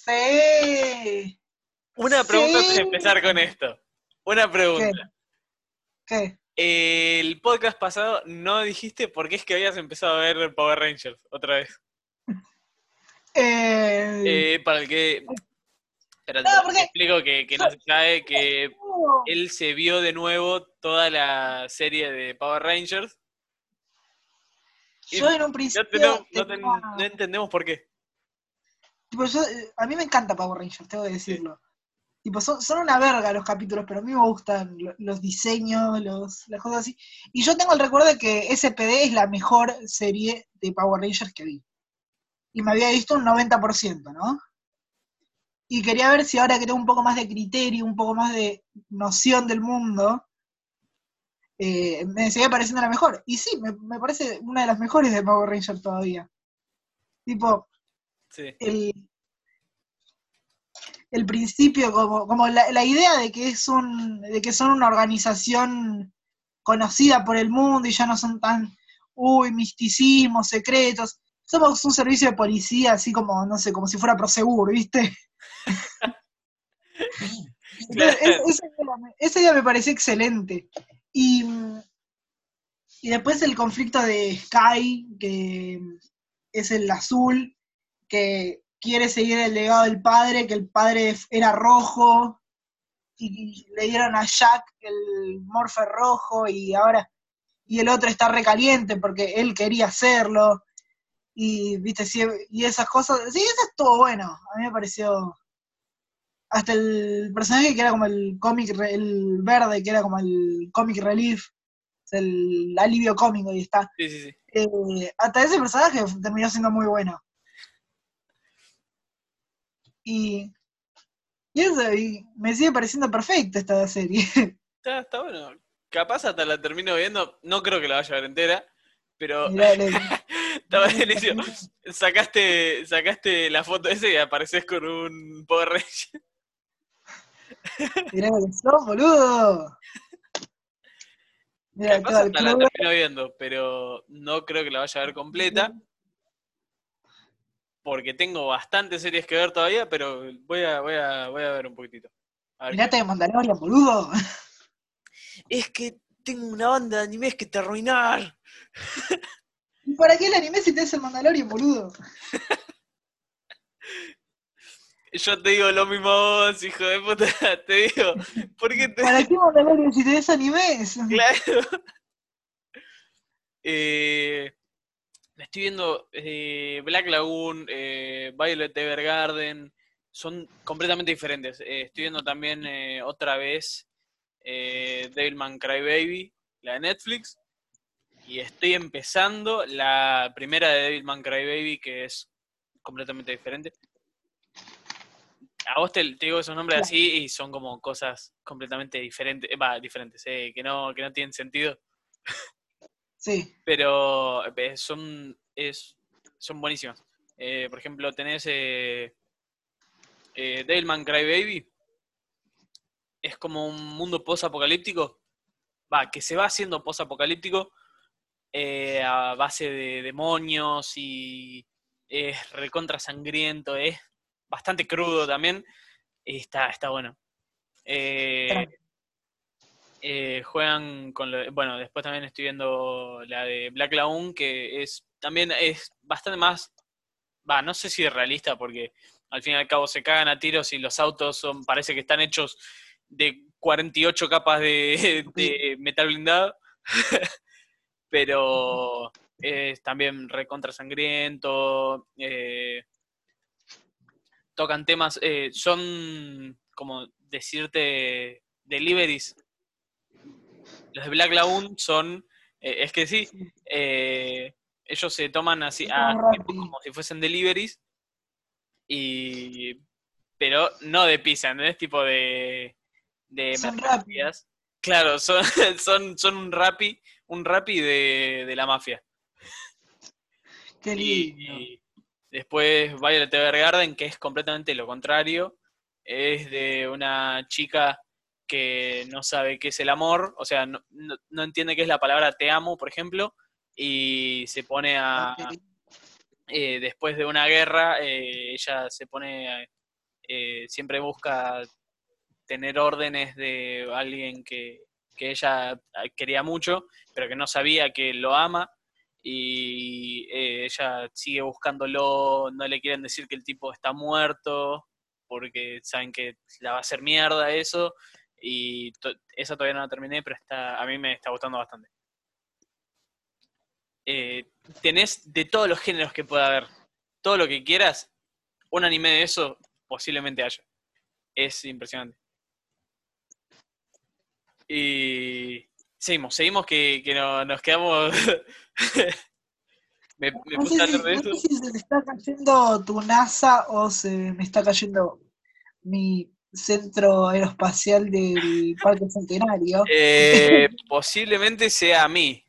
Sí. Una pregunta Sí. antes de empezar con esto. Una pregunta. ¿Qué? El podcast pasado no dijiste por qué es que habías empezado a ver Power Rangers otra vez. [laughs] Eh, Eh, para el que. No, te porque- explico que, que no se sabe que él se vio de nuevo toda la serie de Power Rangers. yo en un principio. te- no entendemos por qué. Tipo, yo, eh, a mí me encanta Power Rangers, tengo que decirlo. Tipo, son, son una verga los capítulos, pero a mí me gustan lo- los diseños, los, las cosas así. Y yo tengo el recuerdo de que SPD es la mejor serie de Power Rangers que vi. Y me había visto un 90%, ¿no? Y quería ver si ahora que tengo un poco más de criterio, un poco más de noción del mundo, eh, me seguía pareciendo la mejor. Y sí, me, me parece una de las mejores de Power Rangers todavía. Tipo, Sí. el, el principio, como, como la, la idea de que es un, de que son una organización conocida por el mundo y ya no son tan, uy, misticismos, secretos, somos un servicio de policía, así como, no sé, como si fuera Prosegur, ¿viste? [laughs] Entonces, Claro. es- esa, idea me, esa idea me pareció excelente. Y, y después el conflicto de Sky, que es el azul, que quiere seguir el legado del padre, que el padre era rojo, y le dieron a Jack el morfe rojo, y ahora, y el otro está recaliente porque él quería hacerlo, y viste, sí, y esas cosas, sí, eso estuvo bueno, a mí me pareció hasta el personaje que era como el cómic, el verde, que era como el comic relief, el alivio cómico y está. Sí, sí, sí. Eh, hasta ese personaje terminó siendo muy bueno. Y, y eso, y me sigue pareciendo perfecta esta serie. [laughs] Está, está bueno. Capaz hasta la termino viendo. No creo que la vaya a ver entera. Pero [laughs] está buenísimo. Sacaste, sacaste la foto esa y apareces con un Power Ranger. mirá lo que sos, boludo. Mirá, Capaz hasta la termino viendo, pero no creo que la vaya a ver completa. Porque tengo bastantes series que ver todavía, pero voy a, voy a, voy a ver un poquitito. A Mirate de Mandalorian, boludo. Es que tengo una banda de animes que te arruinar. ¿Y para qué el anime si te es el Mandalorian, boludo? [laughs] Yo te digo lo mismo a vos, hijo de puta. [laughs] Te digo, ¿por qué te.? ¿Para [laughs] qué Mandalorian si te es animes? Claro. Eh, estoy viendo eh, Black Lagoon, eh, Violet Evergarden, son completamente diferentes. Eh, estoy viendo también eh, otra vez eh, Devilman Crybaby, la de Netflix, y estoy empezando la primera de Devilman Crybaby, que es completamente diferente. A vos te, digo esos nombres así y son como cosas completamente diferentes, va, diferentes, que, no, que no tienen sentido Sí. pero son, es, son buenísimas. Eh, por ejemplo, tenés eh, eh, Devilman Crybaby. Es como un mundo post-apocalíptico. Va, que se va haciendo post-apocalíptico eh, a base de demonios y es recontra sangriento, es bastante crudo también. Y está, está bueno. Eh. Eh, juegan con lo, bueno después también estoy viendo la de Black Lagoon que es también es bastante más va no sé si es realista porque al fin y al cabo se cagan a tiros y los autos son parece que están hechos de 48 capas de, [laughs] de metal blindado. [laughs] Pero es también recontra sangriento eh, tocan temas eh, son como decirte deliveries los de Black Lagoon son, eh, es que sí, eh, ellos se toman así, a Son tiempo como si fuesen deliveries, y, pero no de pizza, ¿entendés? Tipo de, de Son. Claro, son, [laughs] son, son un rapi, un rapi de, de la mafia. Qué lindo. Y después Violet Evergarden, que es completamente lo contrario, es de una chica que no sabe qué es el amor, o sea, no, no- no entiende qué es la palabra te amo, por ejemplo, y se pone a, Ah, eh, después de una guerra, eh, ella se pone, eh, siempre busca tener órdenes de alguien que, que ella quería mucho, pero que no sabía que lo ama, y eh, ella sigue buscándolo, no le quieren decir que el tipo está muerto, porque saben que la va a hacer mierda eso, y to- esa todavía no la terminé, pero está, a mí me está gustando bastante. Eh, tenés de todos los géneros que pueda haber, todo lo que quieras, un anime de eso posiblemente haya. Es impresionante. Y seguimos, seguimos que, que no- nos quedamos... [laughs] me, me No puse sé, si, de no sé si se me está cayendo tu NASA o se me está cayendo mi centro aeroespacial del Parque Centenario. Eh, [laughs] posiblemente sea a mí.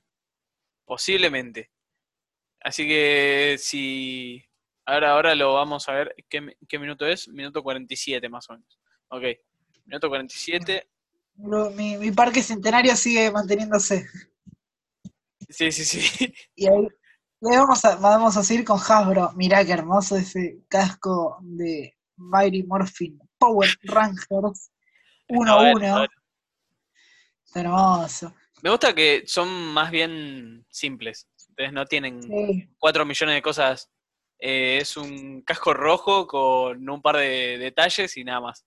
Posiblemente. Así que si. Ahora, ahora lo vamos a ver. ¿Qué, qué minuto es? Minuto 47 más o menos. Ok. Minuto 47. Lo- Mi, mi Parque Centenario sigue manteniéndose. Sí, sí, sí. Y ahí, Le vamos a, vamos a seguir con Hasbro. Mirá qué hermoso ese casco de Mighty Morphin Power Rangers 1-1. Está hermoso. Me gusta que son más bien simples. Entonces no tienen Sí. 4 millones de cosas. Eh, es un casco rojo con un par de detalles y nada más.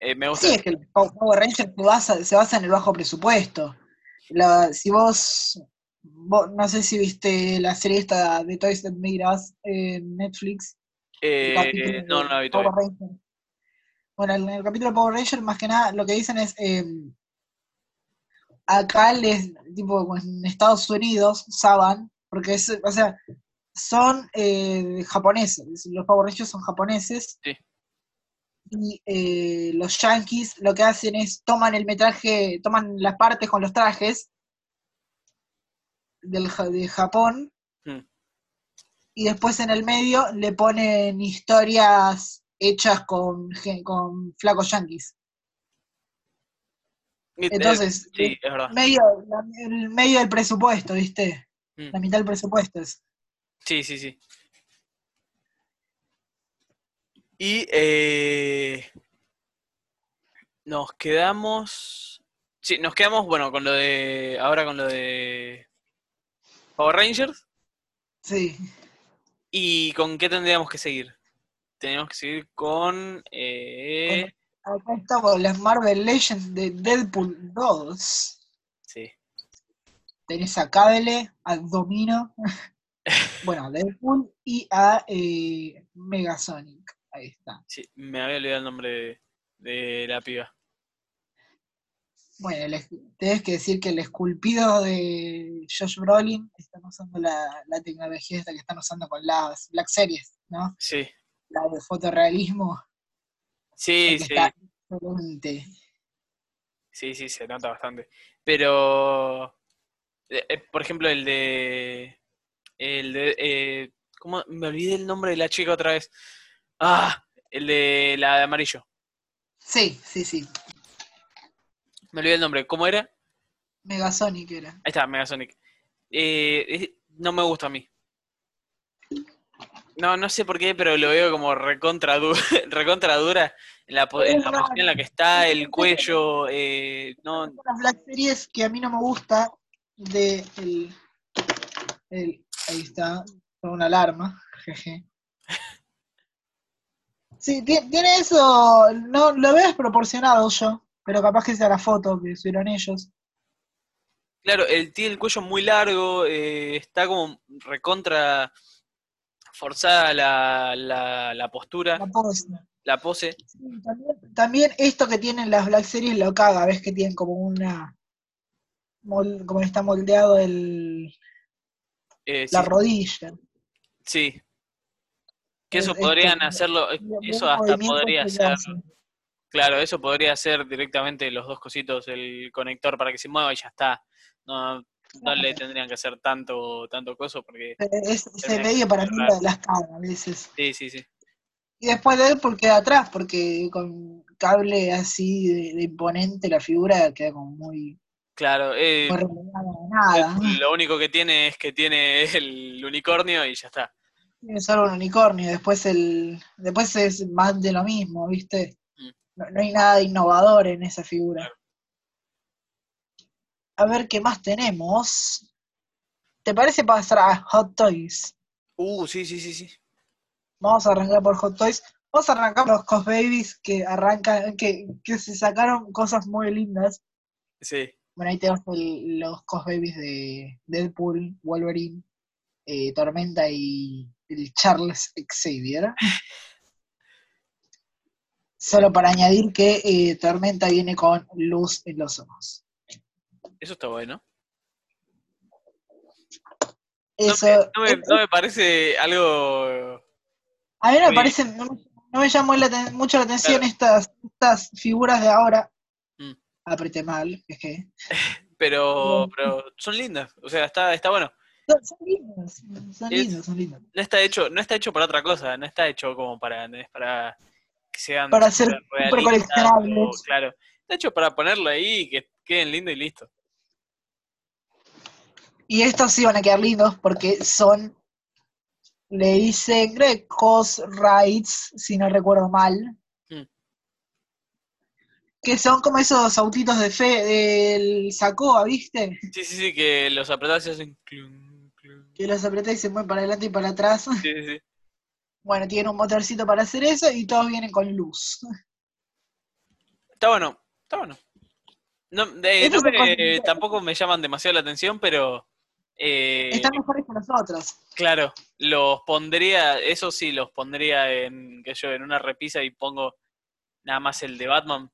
Eh, me gusta. Sí, es que el Power Rangers se basa, se basa en el bajo presupuesto. La- si vos, vos- no sé si viste la serie esta de Toys That Made Us en Netflix. Eh, no, no la vi Power todavía. Rangers. Bueno, en el capítulo de Power Rangers, más que nada, lo que dicen es, eh, acá les, tipo, en Estados Unidos, Saban, porque es, o sea, son eh, japoneses, los Power Rangers son japoneses, Sí. y eh, los yankees lo que hacen es, toman el metraje, toman las partes con los trajes del, de Japón, Mm. y después en el medio le ponen historias hechas con, con flacos yankees. Y, eh, Entonces, sí, es verdad. medio, la- el medio del presupuesto, ¿viste? Mm. La mitad del presupuesto es. Sí, sí, sí. Y eh, nos quedamos. Sí, nos quedamos, bueno, con lo de. Ahora con lo de. Power Rangers. Sí. ¿Y con qué tendríamos que seguir? Tenemos que seguir con. eh, Acá estamos, las Marvel Legends de Deadpool 2. sí. Tenés a Cable, a Domino, [laughs] bueno, a Deadpool y a eh, Megasonic. Ahí está. Sí, me había olvidado el nombre de, de la piba. Bueno, el es- tenés que decir que el esculpido de Josh Brolin están usando la, la tecnología esta que están usando con las Black Series, ¿no? Sí, La de fotorrealismo. sí, sí. está excelente. Sí, sí, se nota bastante. Pero, eh, eh, por ejemplo, el de... El de... eh, ¿Cómo? Me olvidé el nombre de la chica otra vez. Ah, el de la de amarillo. Sí, sí, sí. Me olvidé el nombre. ¿Cómo era? Megasonic era. Ahí está, Megasonic. Eh, no me gusta a mí. No, no sé por qué, pero lo veo como recontra, du- [laughs] recontra dura en la, en la posición en la que está, el cuello. eh, no, Las Black Series que a mí no me gusta de el, el- ahí está, con una alarma, jeje. [laughs] Sí, ti- tiene eso, no lo veo desproporcionado yo, pero capaz que sea la foto que subieron ellos. Claro, él tiene el cuello muy largo, eh, está como recontra forzada la, la, la postura, La pose. la pose. Sí, también, también esto que tienen las Black Series lo caga, ves que tienen como una como está moldeado el, eh, la sí, rodilla. sí. Que eso Es- podrían este, hacerlo, eh, eso hasta podría ser, claro, eso podría ser directamente los dos cositos, el conector para que se mueva y ya está. No, no le tendrían que hacer tanto, tanto coso porque, Es- ese Termina medio para mí la- las a veces. sí, sí, sí. Y después de él, queda atrás, porque con cable así de, de imponente la figura queda como muy, Claro, eh, muy de nada. lo único que tiene es que tiene el unicornio y ya está. Es solo un unicornio, después el después es más de lo mismo, ¿viste? Mm. No, no hay nada de innovador en esa figura. Claro. A ver qué más tenemos. ¿Te parece pasar a Hot Toys? Uh, sí, sí, sí, sí. Vamos a arrancar por Hot Toys. Vamos a arrancar por los Cos Babies que arrancan, que, que se sacaron cosas muy lindas. Sí. Bueno, ahí tenemos el- los Cos Babies de Deadpool, Wolverine, eh, Tormenta y el Charles Xavier. Solo para añadir que eh, Tormenta viene con luz en los ojos. Eso está bueno. Eso, no, me, no me- no me parece algo. a mí no me muy- parece, no, me- no me llamó la mucho la atención Claro. estas, estas figuras de ahora. Mm. Apreté mal, es [laughs] que. Pero, pero son lindas. O sea, está, está bueno. Son, son lindos, son lindos, son lindos. No está hecho, no está hecho para otra cosa. No está hecho como para, para que sean Para súper realistas coleccionables. claro. Está hecho para ponerlo ahí y que queden lindo y listo. Y estos sí van a quedar lindos porque son, le dicen, creo que Cos Rides, si no recuerdo mal. Mm. Que son como esos autitos de fe del Sacoa, ¿viste? Sí, sí, sí, que los apretás y hacen... clun, clun. Que los apretás y se mueven para adelante y para atrás. Sí, sí, sí. Bueno, tienen un motorcito para hacer eso y todos vienen con luz. Está bueno, está bueno. No, eh, no me- tampoco me llaman demasiado la atención, pero... eh, Están mejores que los otros. Claro, los pondría, eso sí, los pondría en, que yo, en una repisa y pongo nada más el de Batman,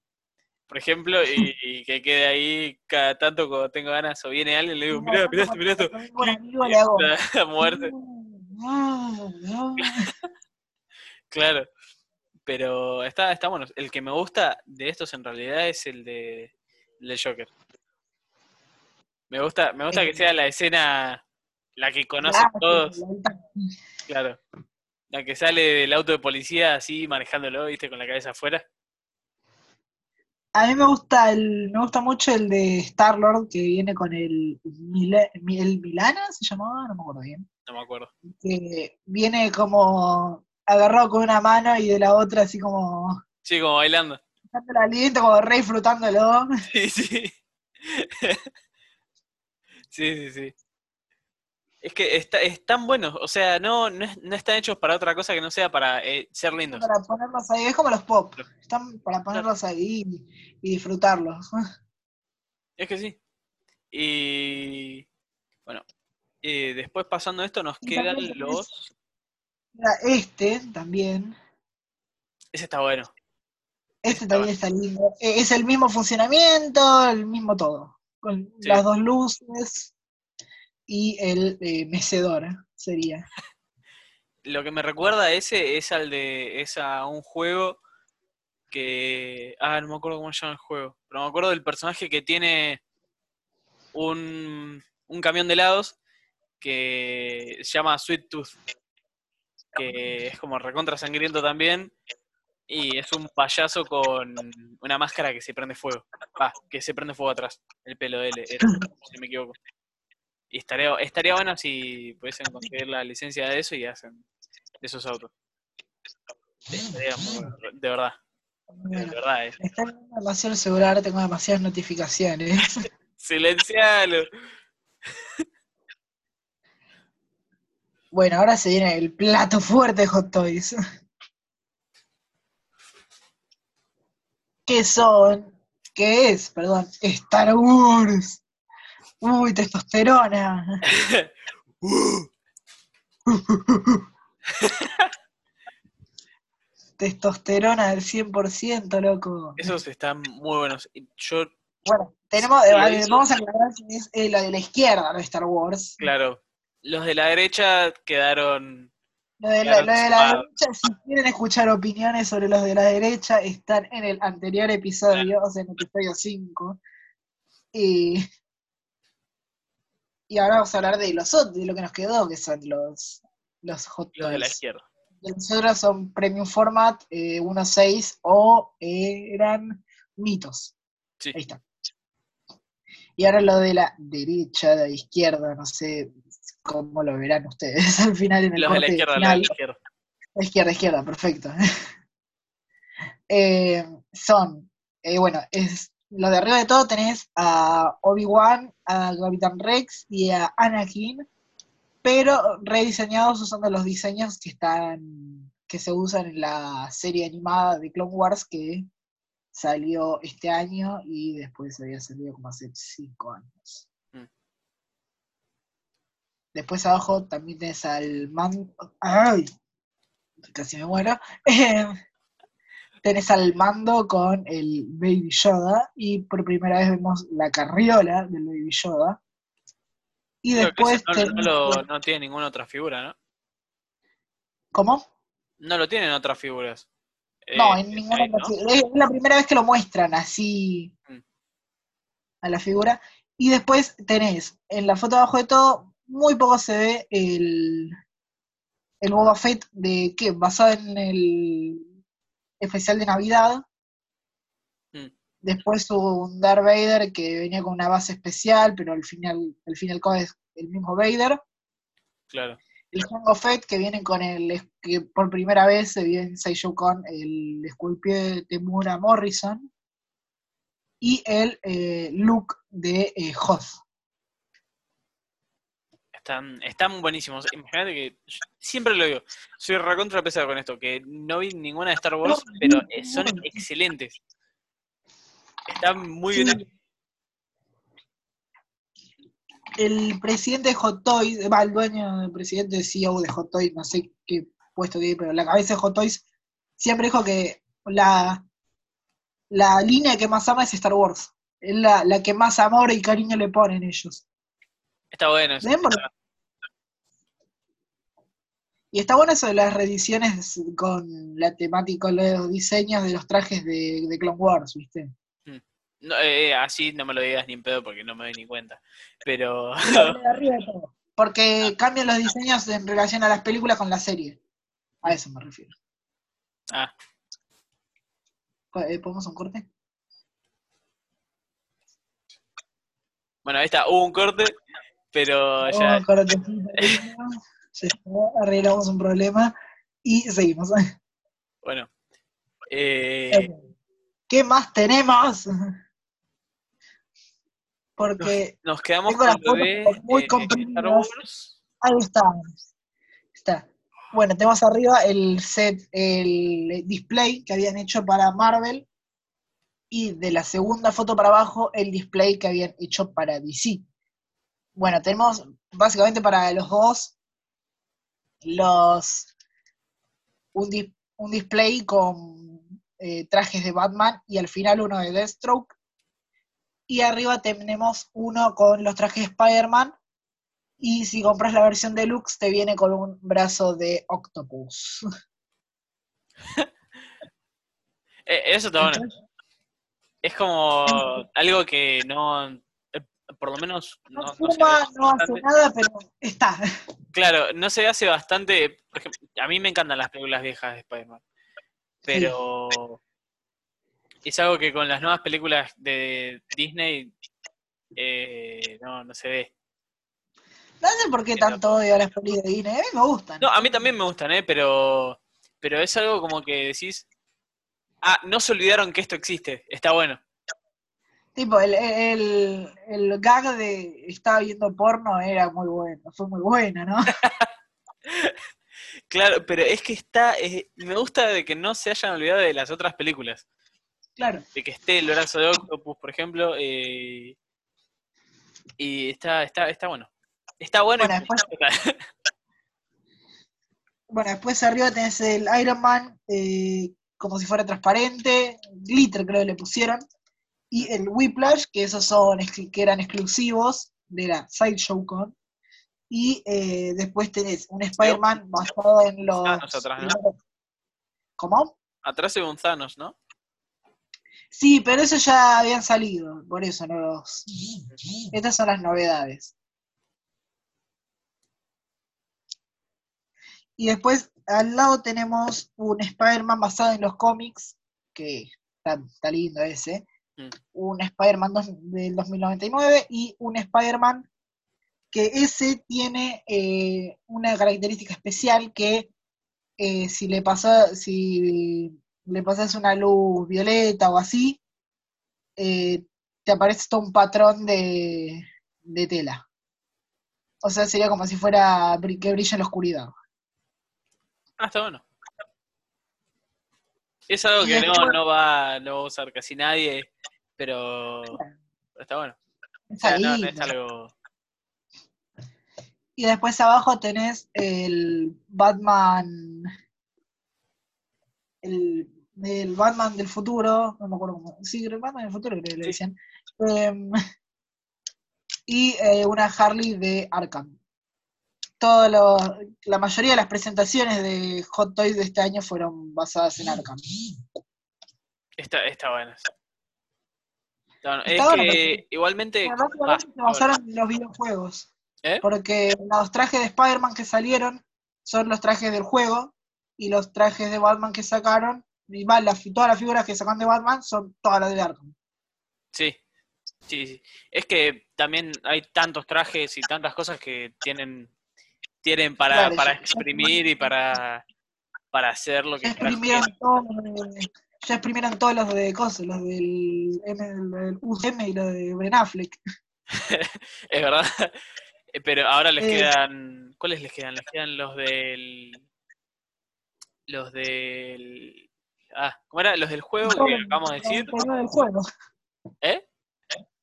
por ejemplo, y, [laughs] y que quede ahí cada tanto cuando tengo ganas o viene alguien le digo, mirá, mirá esto, mirá esto, [laughs] muerte, "No, [laughs] no". claro. Pero está, está bueno. El que me gusta de estos en realidad es el de, el de Joker. Me gusta, me gusta que sea la escena la que conocen Claro, todos. Claro. La que sale del auto de policía así manejándolo, viste, con la cabeza afuera. A mí me gusta el, me gusta mucho el de Star Lord que viene con el, el Milana, se llamaba, no me acuerdo bien. No me acuerdo. Que viene como agarrado con una mano y de la otra así como Sí, como bailando. dando el aliento, como rey flotándolo. [laughs] Sí, sí. [laughs] Sí, sí, sí. Es que está, están buenos, o sea, no, no, es- no están hechos para otra cosa que no sea para eh, ser lindos. Para ponerlos ahí, es como los pop, están para ponerlos ahí y, y disfrutarlos. [laughs] Es que sí. Y bueno, eh, después pasando esto nos Y quedan los... Este también, Ese está bueno. este también está lindo. Eh, Es el mismo funcionamiento, el mismo todo. Con Sí. las dos luces y el eh, mecedor sería. [laughs] Lo que me recuerda a ese es al de es a un juego que ah no me acuerdo cómo se llama el juego, pero me acuerdo del personaje que tiene un, un camión de helados que se llama Sweet Tooth, que es como recontra sangriento también y es un payaso con una máscara que se prende fuego, ah, que se prende fuego atrás, el pelo de él, era, si no me equivoco. Y estaría, estaría bueno si pudiesen conseguir la licencia de eso y hacen de esos autos. Estaría muy de verdad, de verdad. eh. está demasiado el celular, tengo demasiadas notificaciones. [laughs] Silencialo. Bueno, ahora se viene el plato fuerte de Hot Toys. ¿Qué son? ¿Qué es? Perdón, Star Wars. Uy, testosterona. [laughs] Testosterona del 100%, loco. Esos están muy buenos. Yo, Bueno, tenemos, Sí, eh, eso. vamos a aclarar que es eh, la de la izquierda, no Star Wars. claro, los de la derecha quedaron. Lo de, la, lo de la derecha, si quieren escuchar opiniones sobre los de la derecha, están en el anterior episodio, o sea, en el episodio 5. Y, y ahora vamos a hablar de los otros, de lo que nos quedó, que son los, los Hot Los de la izquierda. Los otros son Premium Format, eh, 1.6 o eran mitos. Sí. Ahí está. Y ahora lo de la derecha, de la izquierda, no sé cómo lo verán ustedes [laughs] al final en el Los de la izquierda, los de final. la izquierda. La izquierda, izquierda, perfecto. [laughs] Eh, son, eh, bueno, es lo de arriba de todo tenés a Obi-Wan, a Capitán Rex y a Anakin, pero rediseñados usando los diseños que están, que se usan en la serie animada de Clone Wars que salió este año y después había salido como hace cinco años. Después abajo también tenés al mando. ¡Ay! Casi me muero. [laughs] Tenés al mando con el Baby Yoda. Y por primera vez vemos la carriola del Baby Yoda. Y Creo después no, no tenés- lo- no tiene ninguna otra figura, ¿no? ¿Cómo? No lo tienen otras figuras. No, Eh, en ninguna ahí, otra ¿no? fi- Es la primera vez que lo muestran así Mm. a la figura. Y después tenés en la foto abajo de todo, muy poco se ve el, el Boba Fett de qué, basado en el especial de Navidad. Mm. Después hubo un Darth Vader que venía con una base especial, pero al final, al fin y al cabo es el mismo Vader. Claro. El Song of Fate que viene con el, que por primera vez se vio en Seishou con el esculpió de Temura Morrison. Y el eh, look de eh, Hoth. Están, están buenísimos. Imagínate que, yo siempre lo digo, soy recontra pesado con esto, que no vi ninguna de Star Wars, No, pero no, son no. excelentes. Están muy Sí. bien el presidente de Hot Toys, va, el dueño, el presidente CEO de Hot Toys, no sé qué puesto tiene, pero la cabeza de Hot Toys siempre dijo que la, la línea que más ama es Star Wars. Es la, la que más amor y cariño le ponen ellos. Está bueno eso. ¿Ven? Y está bueno eso de las reediciones con la temática, los diseños de los trajes de, de Clone Wars, ¿viste? No, eh, así no me lo digas ni en pedo porque no me doy ni cuenta. Pero. Porque cambian los diseños en relación a las películas con la serie. A eso me refiero. Ah. Eh, ¿Podemos un corte? bueno, ahí está, hubo un corte, pero ya Vamos, cortecito, [laughs] ya está, arreglamos un problema y seguimos. bueno. Eh, ¿Qué más tenemos? Porque nos quedamos con las de muy eh, comprimidas. Ahí está. Está. Bueno, tenemos arriba el set, el display que habían hecho para Marvel. Y de la segunda foto para abajo, el display que habían hecho para DC. Bueno, tenemos básicamente para los dos los un, un display con eh, trajes de Batman y al final uno de Deathstroke. Y arriba tenemos uno con los trajes de Spider-Man. Y si compras la versión deluxe, te viene con un brazo de Octopus. [laughs] Eh, eso está bueno. Es como algo que no, por lo menos no, hace nada, pero está. Claro, no se hace bastante. Por ejemplo, a mí me encantan las películas viejas de Spider-Man. Pero es algo que con las nuevas películas de Disney eh, no, no se ve. No sé por qué tanto odio a las películas de Disney. A mí me gustan. No, a mí también me gustan, ¿eh? Pero, pero es algo como que decís. Ah, no se olvidaron que esto existe. Está bueno. Tipo, el, el, el gag de estaba viendo porno era muy bueno. Fue muy bueno, ¿no? [laughs] Claro, pero es que está. me gusta de que no se hayan olvidado de las otras películas. Claro. de que esté el brazo de Octopus, por ejemplo, eh, y está, está, está bueno. Está bueno. Bueno, después- [laughs] Bueno, después arriba tenés el Iron Man, eh, como si fuera transparente, glitter creo que le pusieron, y el Whiplash, que esos son que eran exclusivos de la Sideshow Con, y eh, después tenés un Spider-Man basado en los... Thanos atrás, ¿no? ¿Cómo? Atrás de un Thanos, ¿no? Sí, pero esos ya habían salido, por eso no los... Estas son las novedades. Y después al lado tenemos un Spider-Man basado en los cómics, que está, está lindo ese. Mm. Un Spider-Man del 2099 y un Spider-Man que ese tiene eh, una característica especial que eh, si le pasa, si le pasas una luz violeta o así, eh, te aparece todo un patrón de, de tela. O sea, sería como si fuera que brilla en la oscuridad. Ah, está bueno. Es algo que no, no, va, no va a usar casi nadie, pero, está bueno. O Está sea, no, es algo. Y después abajo tenés el Batman. El, el Batman del futuro. No me acuerdo cómo. Sí, el Batman del futuro creo que le Sí. decían. Em, y eh, una Harley de Arkham. Todo lo- la mayoría de las presentaciones de Hot Toys de este año fueron basadas en Arkham. Está, está bueno. Está bueno. Está es bueno, que igualmente. Además, va, se basaron en los videojuegos. ¿Eh? Porque los trajes de Spider-Man que salieron son los trajes del juego y los trajes de Batman que sacaron, y las, todas las figuras que sacan de Batman son todas las de Arkham. Sí. Sí, sí. Es que también hay tantos trajes y tantas cosas que tienen, tienen para, Claro, para exprimir y para, para hacer lo que exprimieron ya exprimieron todos los de cosas, los del, del UCM y los de Ben Affleck. [laughs] Es verdad. Eh, Pero ahora les Eh. quedan. ¿Cuáles les quedan? Les quedan los del. Los del. Ah, ¿cómo era? Los del juego que acabamos de Los decir. 1099 del juego. ¿Eh?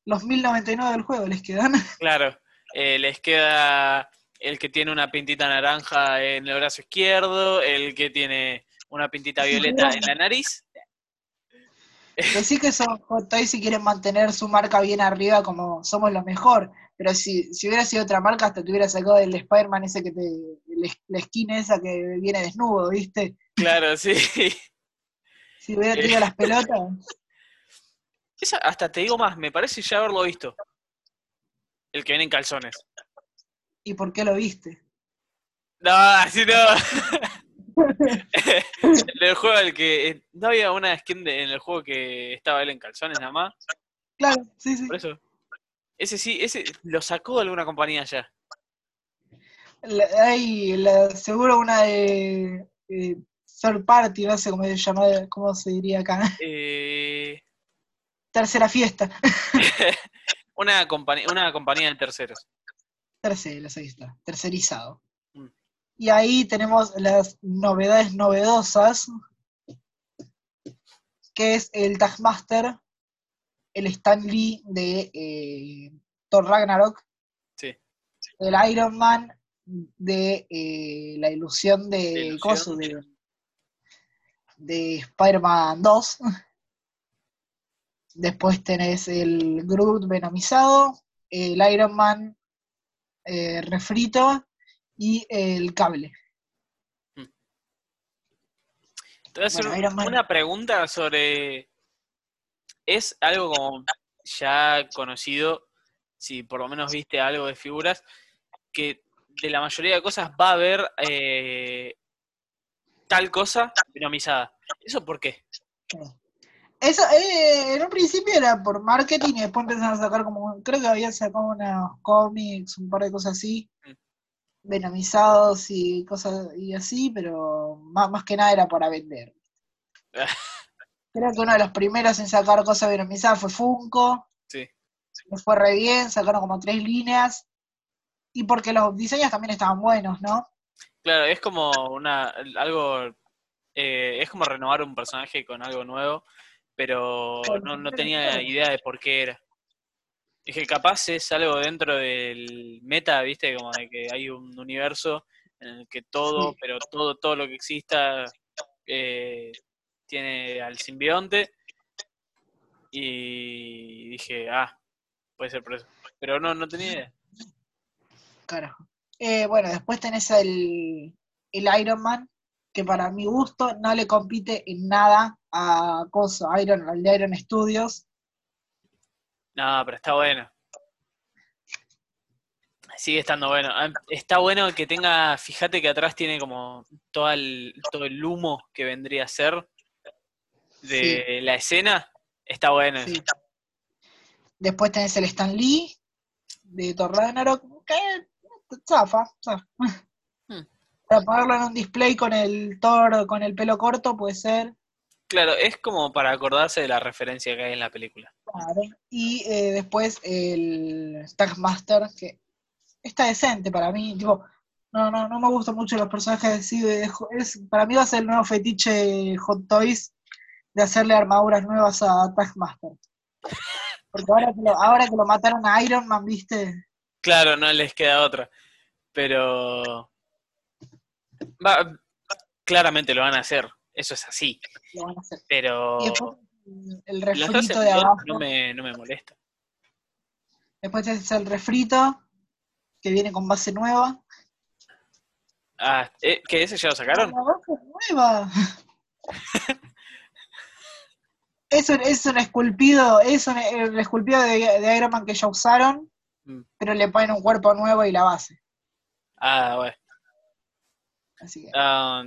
Los 1099 del juego les quedan. Claro. Eh, les queda el que tiene una pintita naranja en el brazo izquierdo, el que tiene una pintita violeta en la nariz. Decir que son Hot Toys si quieren mantener su marca bien arriba como somos lo mejor. Pero si, si hubiera sido otra marca, hasta te hubiera sacado el Spider-Man ese que te. la skin esa que viene desnudo, ¿viste? Claro, sí. Si hubiera tenido las pelotas. [laughs] Esa, hasta te digo más, me parece ya haberlo visto. El que viene en calzones. ¿Y por qué lo viste? No, así no. [laughs] en el juego el que. eh, No había una skin de- en el juego que estaba él en calzones nada más. Claro, sí, sí. Por eso. Ese sí, ese lo sacó de alguna compañía ya. La- hay la- seguro una de eh, third party, no sé cómo se llama, cómo se diría acá. Eh, Tercera fiesta. [laughs] una, compañía, una compañía de terceros. Terceros, ahí está. Tercerizado. Mm. Y ahí tenemos las novedades novedosas, que es el Tagmaster, el Stan Lee de eh, Thor Ragnarok, Sí. el Iron Man de eh, la ilusión de De ilusión. coso, de, de Spider-Man 2. Después tenés el Groot venomizado, el Iron Man eh, refrito y el cable. Te voy a hacer Bueno, una pregunta sobre. ¿Es algo como ya conocido, si por lo menos viste algo de figuras, que de la mayoría de cosas va a haber eh, tal cosa venomizada? ¿Eso por qué? Eso, eh, en un principio era por marketing y después empezaron a sacar como, creo que habían sacado unos cómics, un par de cosas así, Mm. venomizados y cosas y así, pero más, más que nada era para vender. [laughs] Creo que uno de los primeros en sacar cosas venomizadas fue Funko, Sí. les fue re bien, sacaron como tres líneas, y porque los diseños también estaban buenos, ¿no? Claro, es como una algo eh, es como renovar un personaje con algo nuevo, pero no, no tenía idea de por qué era. Dije, capaz es algo dentro del meta, viste, como de que hay un universo en el que todo, Sí. pero todo, todo lo que exista eh, tiene al simbionte. Y dije, ah, puede ser por eso. Pero no, no tenía idea. Carajo. Eh, bueno, después tenés el, el Iron Man, que para mi gusto no le compite en nada a Coso, Iron, al de Iron Studios. No, pero está bueno. Sigue estando bueno. Ah, Está bueno que tenga, fíjate que atrás tiene como todo el, todo el humo que vendría a ser de la escena. Está bueno. Sí. Después tenés el Stan Lee de Thor Ragnarok, que zafa, zafa. Hmm. Para ponerlo en un display con el Thor con el pelo corto puede ser. Claro, es como para acordarse de la referencia que hay en la película. Claro. Y eh, después el Tagmaster, que está decente para mí. Tipo, no, no, no me gustan mucho los personajes de- es, para mí va a ser el nuevo fetiche Hot Toys de hacerle armaduras nuevas a Tagmaster. Porque ahora que, lo, ahora que lo mataron a Iron Man, viste, Claro, no les queda otra. Pero. Va, claramente lo van a hacer. Eso es así. lo van a hacer. Pero. Después el refrito de abajo. no me, no me molesta. Después es el refrito, que viene con base nueva. Ah, ¿eh, ¿que ese ya lo sacaron? La base nueva. [laughs] Es un, es un esculpido, es un, el esculpido de, de Iron Man que ya usaron, Mm. pero le ponen un cuerpo nuevo y la base. Ah, bueno. Así que. Ah,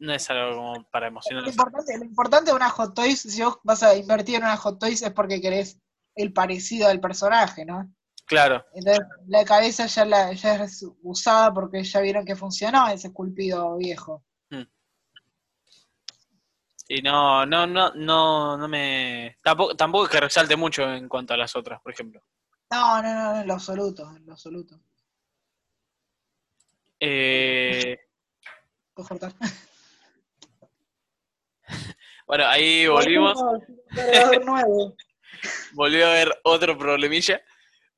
no es algo como para Lo emocionarse. importante, lo importante de una Hot Toys, si vos vas a invertir en una Hot Toys es porque querés el parecido del personaje, ¿no? Claro, Entonces, la cabeza ya, la, ya es usada porque ya vieron que funcionó ese esculpido viejo. y no, no, no, no, no me... Tampoco, tampoco es que resalte mucho en cuanto a las otras, por ejemplo. No, no, no, en lo absoluto, en lo absoluto. Eh, [laughs] Bueno, ahí volvimos, nuevo. [laughs] volvió a haber otro problemilla,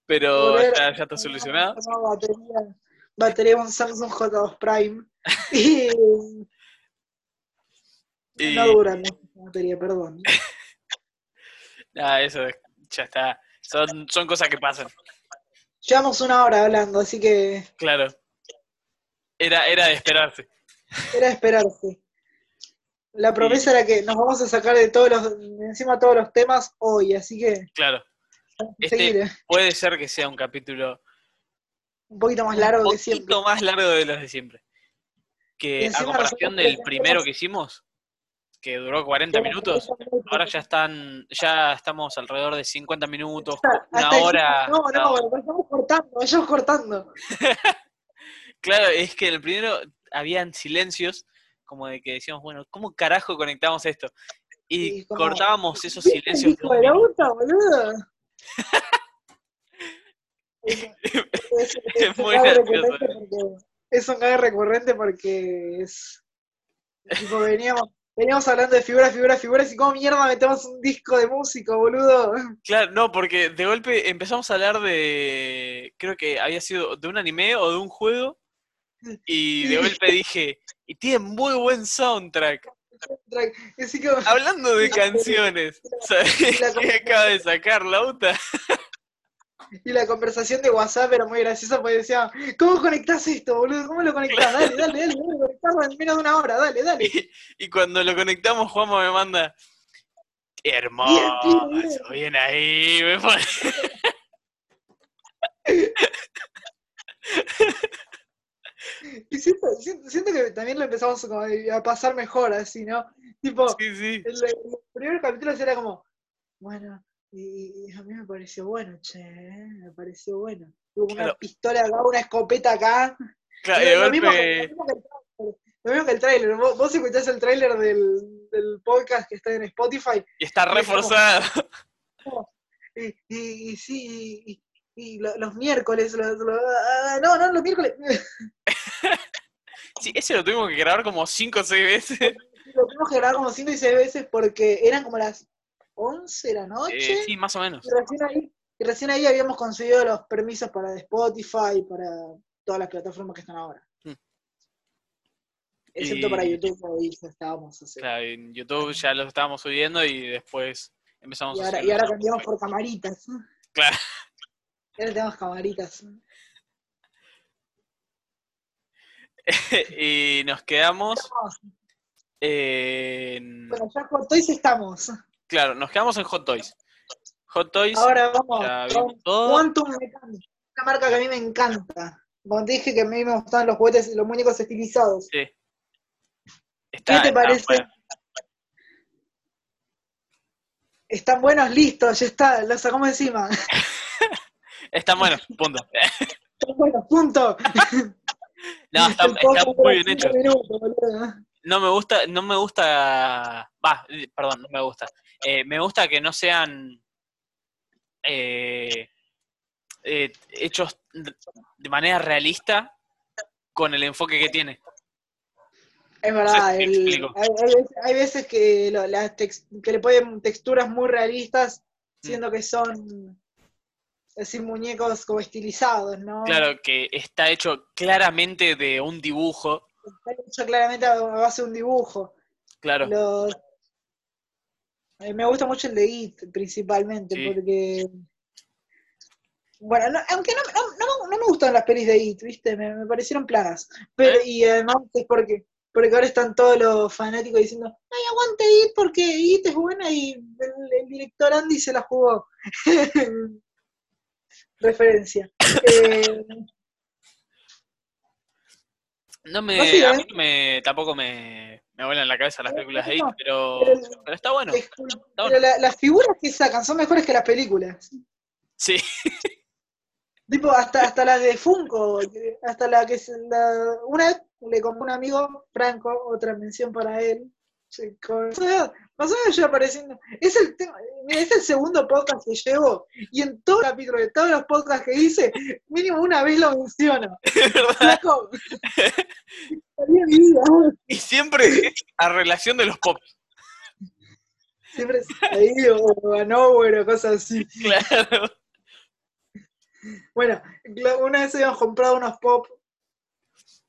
pero Volver- ya, ya está solucionado. Batería, batería un Samsung J2 Prime. [laughs] Y Y no dura mucho batería, perdón. nada, eso ya está. Son, son cosas que pasan, Llevamos una hora hablando, así que claro. Era, era de esperarse. Era esperarse. La promesa era que nos vamos a sacar de todos los, de encima todos los temas hoy, así que Claro. Este- Puede ser que sea un capítulo un poquito más un largo que poquito siempre. más largo de los de siempre. Que a comparación del primero que hicimos, que duró 40 minutos, ahora ya están, ya estamos alrededor de 50 minutos, una hasta hora. No, no, uno. vayamos cortando, vayamos cortando. [laughs] Claro, es que el primero habían silencios, como de que decíamos, bueno, ¿cómo carajo conectamos esto? Y Sí, cortábamos esos ¿Viste el silencios. hijo boludo? [laughs] [laughs] Es, es- Es muy gracioso. porque- es un gague recurrente porque es. Tipo, veníamos, veníamos hablando de figuras, figuras, figuras, y cómo mierda metemos un disco de músico, boludo. Claro, no, porque de golpe empezamos a hablar de, creo que había sido de un anime o de un juego, y de golpe dije, y tiene muy buen soundtrack. Y así como, Hablando de [laughs] canciones, ¿sabes La qué acaba de sacar Lauta? [laughs] y la conversación de WhatsApp era muy graciosa porque decía, ¿cómo conectás esto, boludo? ¿Cómo lo conectás? Dale, dale, dale, dale, conectarlo en menos de una hora, dale, dale. [laughs] Y, y cuando lo conectamos, Juanma me manda, "Qué hermoso, Bien, bien, bien". bien ahí, me pone. Y siento, siento, siento que también lo empezamos como a pasar mejor así, ¿no? Tipo, Sí, sí. el, el primer capítulo era como, bueno, y, y a mí me pareció bueno, che, ¿eh? me pareció bueno. Tuvo una Claro. pistola acá, una escopeta acá. Claro, y Lo- mismo, que- golpe, lo mismo que el tráiler, lo mismo que el tráiler. Vos, vos escuchás el tráiler del, del podcast que está en Spotify y está reforzado. [laughs] y, y, y sí, y, y lo- los miércoles, los- los- ah, no, no, los miércoles. [laughs] Sí, ese lo tuvimos que grabar como 5 o 6 veces. Lo tuvimos que grabar como 5 y 6 veces porque eran como las 11 de la noche. Eh, sí, más o menos. y, recién ahí, y recién ahí habíamos conseguido los permisos para Spotify, para todas las plataformas que están ahora. Mm. Excepto Y- para YouTube, ahí ya estábamos haciendo. Claro, en YouTube ya los estábamos subiendo y después empezamos Y a ahora, hacer y ahora cambiamos por camaritas. Claro. Ahora tenemos camaritas. [laughs] y nos quedamos en... Bueno, ya con Toys estamos. Claro, nos quedamos en Hot Toys. Hot Toys, Ahora vamos con. Quantum Mechanics, una marca que a mí me encanta. Como te dije que a mí me gustan los juguetes y los muñecos estilizados. Sí. ¿Qué te está parece? bueno. Están buenos, listos, ya está, los sacamos encima. [laughs] Están buenos, punto. Están buenos, punto. [laughs] [laughs] No, está, muy bien hecho. No me gusta, no me gusta, va, eh, perdón, no me gusta. Eh, me gusta que no sean eh, eh, hechos de manera realista con el enfoque que tiene. Es verdad, el- hay, hay veces, que, lo- las tex- que le ponen texturas muy realistas, Mm. siendo que son así muñecos como estilizados, ¿no? Claro, que está hecho claramente de un dibujo. Está hecho claramente a base de un dibujo. Claro, Los- eh, me gusta mucho el de It, principalmente, Sí. porque. Bueno, no- aunque no, no, no me- no me gustan las pelis de It, ¿viste? Me, me parecieron planas. Pero, ¿Eh? Y además es porque, porque ahora están todos los fanáticos diciendo: ¡Ay, aguante It! Porque It es buena y el, el director Andy se la jugó. [laughs] Referencia. Eh, no me, a ¿eh? mí me, tampoco me, me vuelan la cabeza las películas de It, pero, pero- pero está bueno. Es- Está pero bueno. la- las figuras que sacan son mejores que las películas. Sí, Tipo, hasta, hasta las de Funko, hasta la que la, una vez le compré un amigo, Franco, otra mención para él. O menos yo apareciendo. Es el tema, mira, es el segundo podcast que llevo, y en todo el capítulo de todos los podcasts que hice, mínimo una vez lo menciono. [laughs] Flaco, [laughs] Y siempre es a relación de los pop. siempre es ahí o a Nowhere o cosas así. Claro. Bueno, una vez habíamos comprado unos pop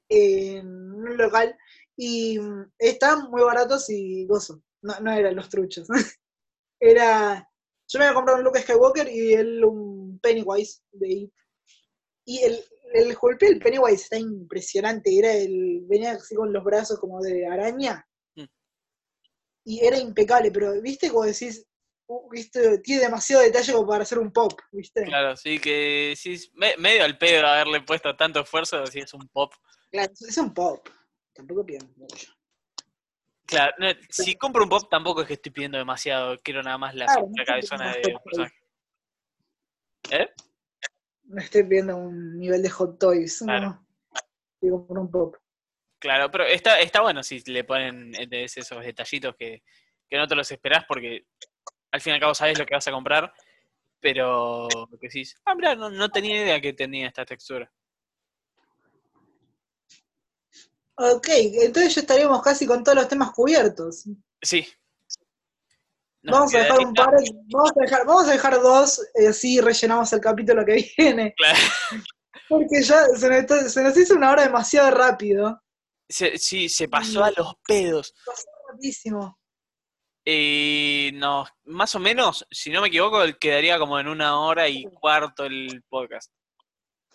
en un local y mm, estaban muy baratos y gozo. No, no eran los truchos. [laughs] Era. Yo me había comprado un Luke Skywalker y él un Pennywise de It. Y el, el golpe del Pennywise está impresionante. Era el. venía así con los brazos como de araña. Mm. Y era impecable, pero viste como decís, viste, tiene demasiado detalle como para hacer un pop, ¿viste? Claro, sí que sí, medio al pedo haberle puesto tanto esfuerzo si es un pop. Claro, es un pop. Tampoco pidan mucho. Claro, no, si compro un pop tampoco es que estoy pidiendo demasiado, quiero nada más la, Claro, la no cabezona de pidiendo personaje. ¿Eh? No estoy viendo un nivel de hot toys. Claro. No. Digo, por un pop. Claro, pero está, está bueno si le ponen eh, esos detallitos que, que no te los esperás porque al fin y al cabo sabes lo que vas a comprar, pero que decís, ah, mira, no, no tenía idea que tenía esta textura. Ok, entonces ya estaríamos casi con todos los temas cubiertos. Sí. Nos vamos a dejar un par, vamos a dejar, vamos a dejar dos, eh, así rellenamos el capítulo que viene. Claro. Porque ya se nos, está- se nos hizo una hora demasiado rápido. Se- sí, se pasó a los pedos. Pasó rapidísimo. Y no, más o menos, si no me equivoco, quedaría como en una hora y cuarto el podcast.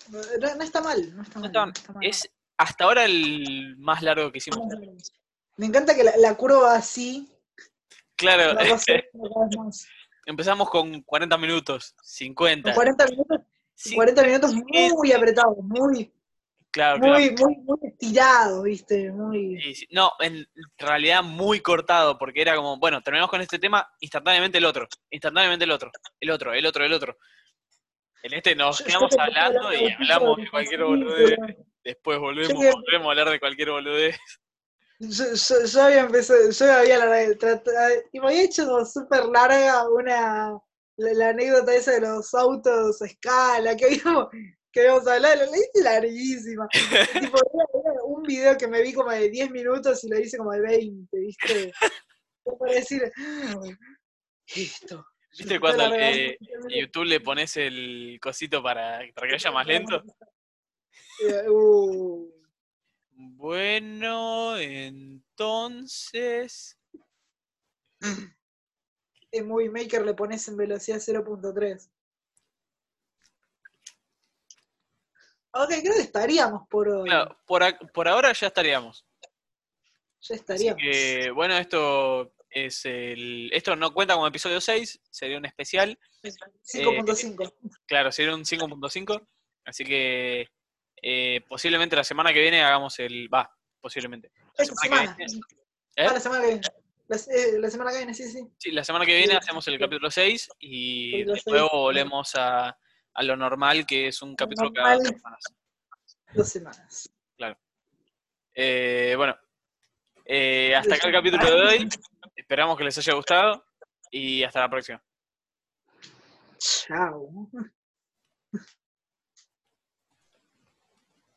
No, no está mal, no está No mal. está- no está mal. Es hasta ahora el más largo que hicimos. Me encanta que la, la curva así Claro, hacer empezamos con 40 minutos, 50. Con 40 minutos, Sí, 40 minutos muy apretados, muy, claro, claro. muy, muy, muy estirados, viste, muy. Sí, sí. No, en realidad muy cortado, porque era como, bueno, terminamos con este tema, instantáneamente el otro, instantáneamente el otro, el otro, el otro, el otro. En este nos Yo- quedamos hablando y hablamos de cualquier pero- después volvemos, que- volvemos a hablar de cualquier boludez. Yo, yo, yo había empezado, yo había y me había hecho como súper larga una la, la anécdota esa de los autos a escala, que habíamos, que habíamos hablado, la hice larguísima. [laughs] tipo, era, era un video que me vi como de 10 minutos y lo hice como de 20, ¿viste? Para decir, "Ah, esto. ¿Viste cuando eh, YouTube le pones el cosito para, para que vaya más lento? [laughs] Eh, uh, Bueno, entonces... en Movie Maker le pones en velocidad 0.3. Ok, creo que estaríamos por hoy. Claro, por, por ahora ya estaríamos. Ya estaríamos. que, bueno, esto es el. Esto no cuenta como episodio 6, sería un especial. 5.5. Claro, sería un 5.5. Así que eh, posiblemente la semana que viene hagamos el. Va, posiblemente. La Esta semana ¿Eh? Ah, la semana que viene. La, eh, la semana que viene, sí, sí. Sí, la semana que viene Sí. hacemos el capítulo 6 y Capítulo nuevo volvemos a, a lo normal, que es un capítulo cada dos semanas. Dos semanas. Eh, bueno, eh, hasta acá el capítulo de hoy. Esperamos que les haya gustado y hasta la próxima. Chao.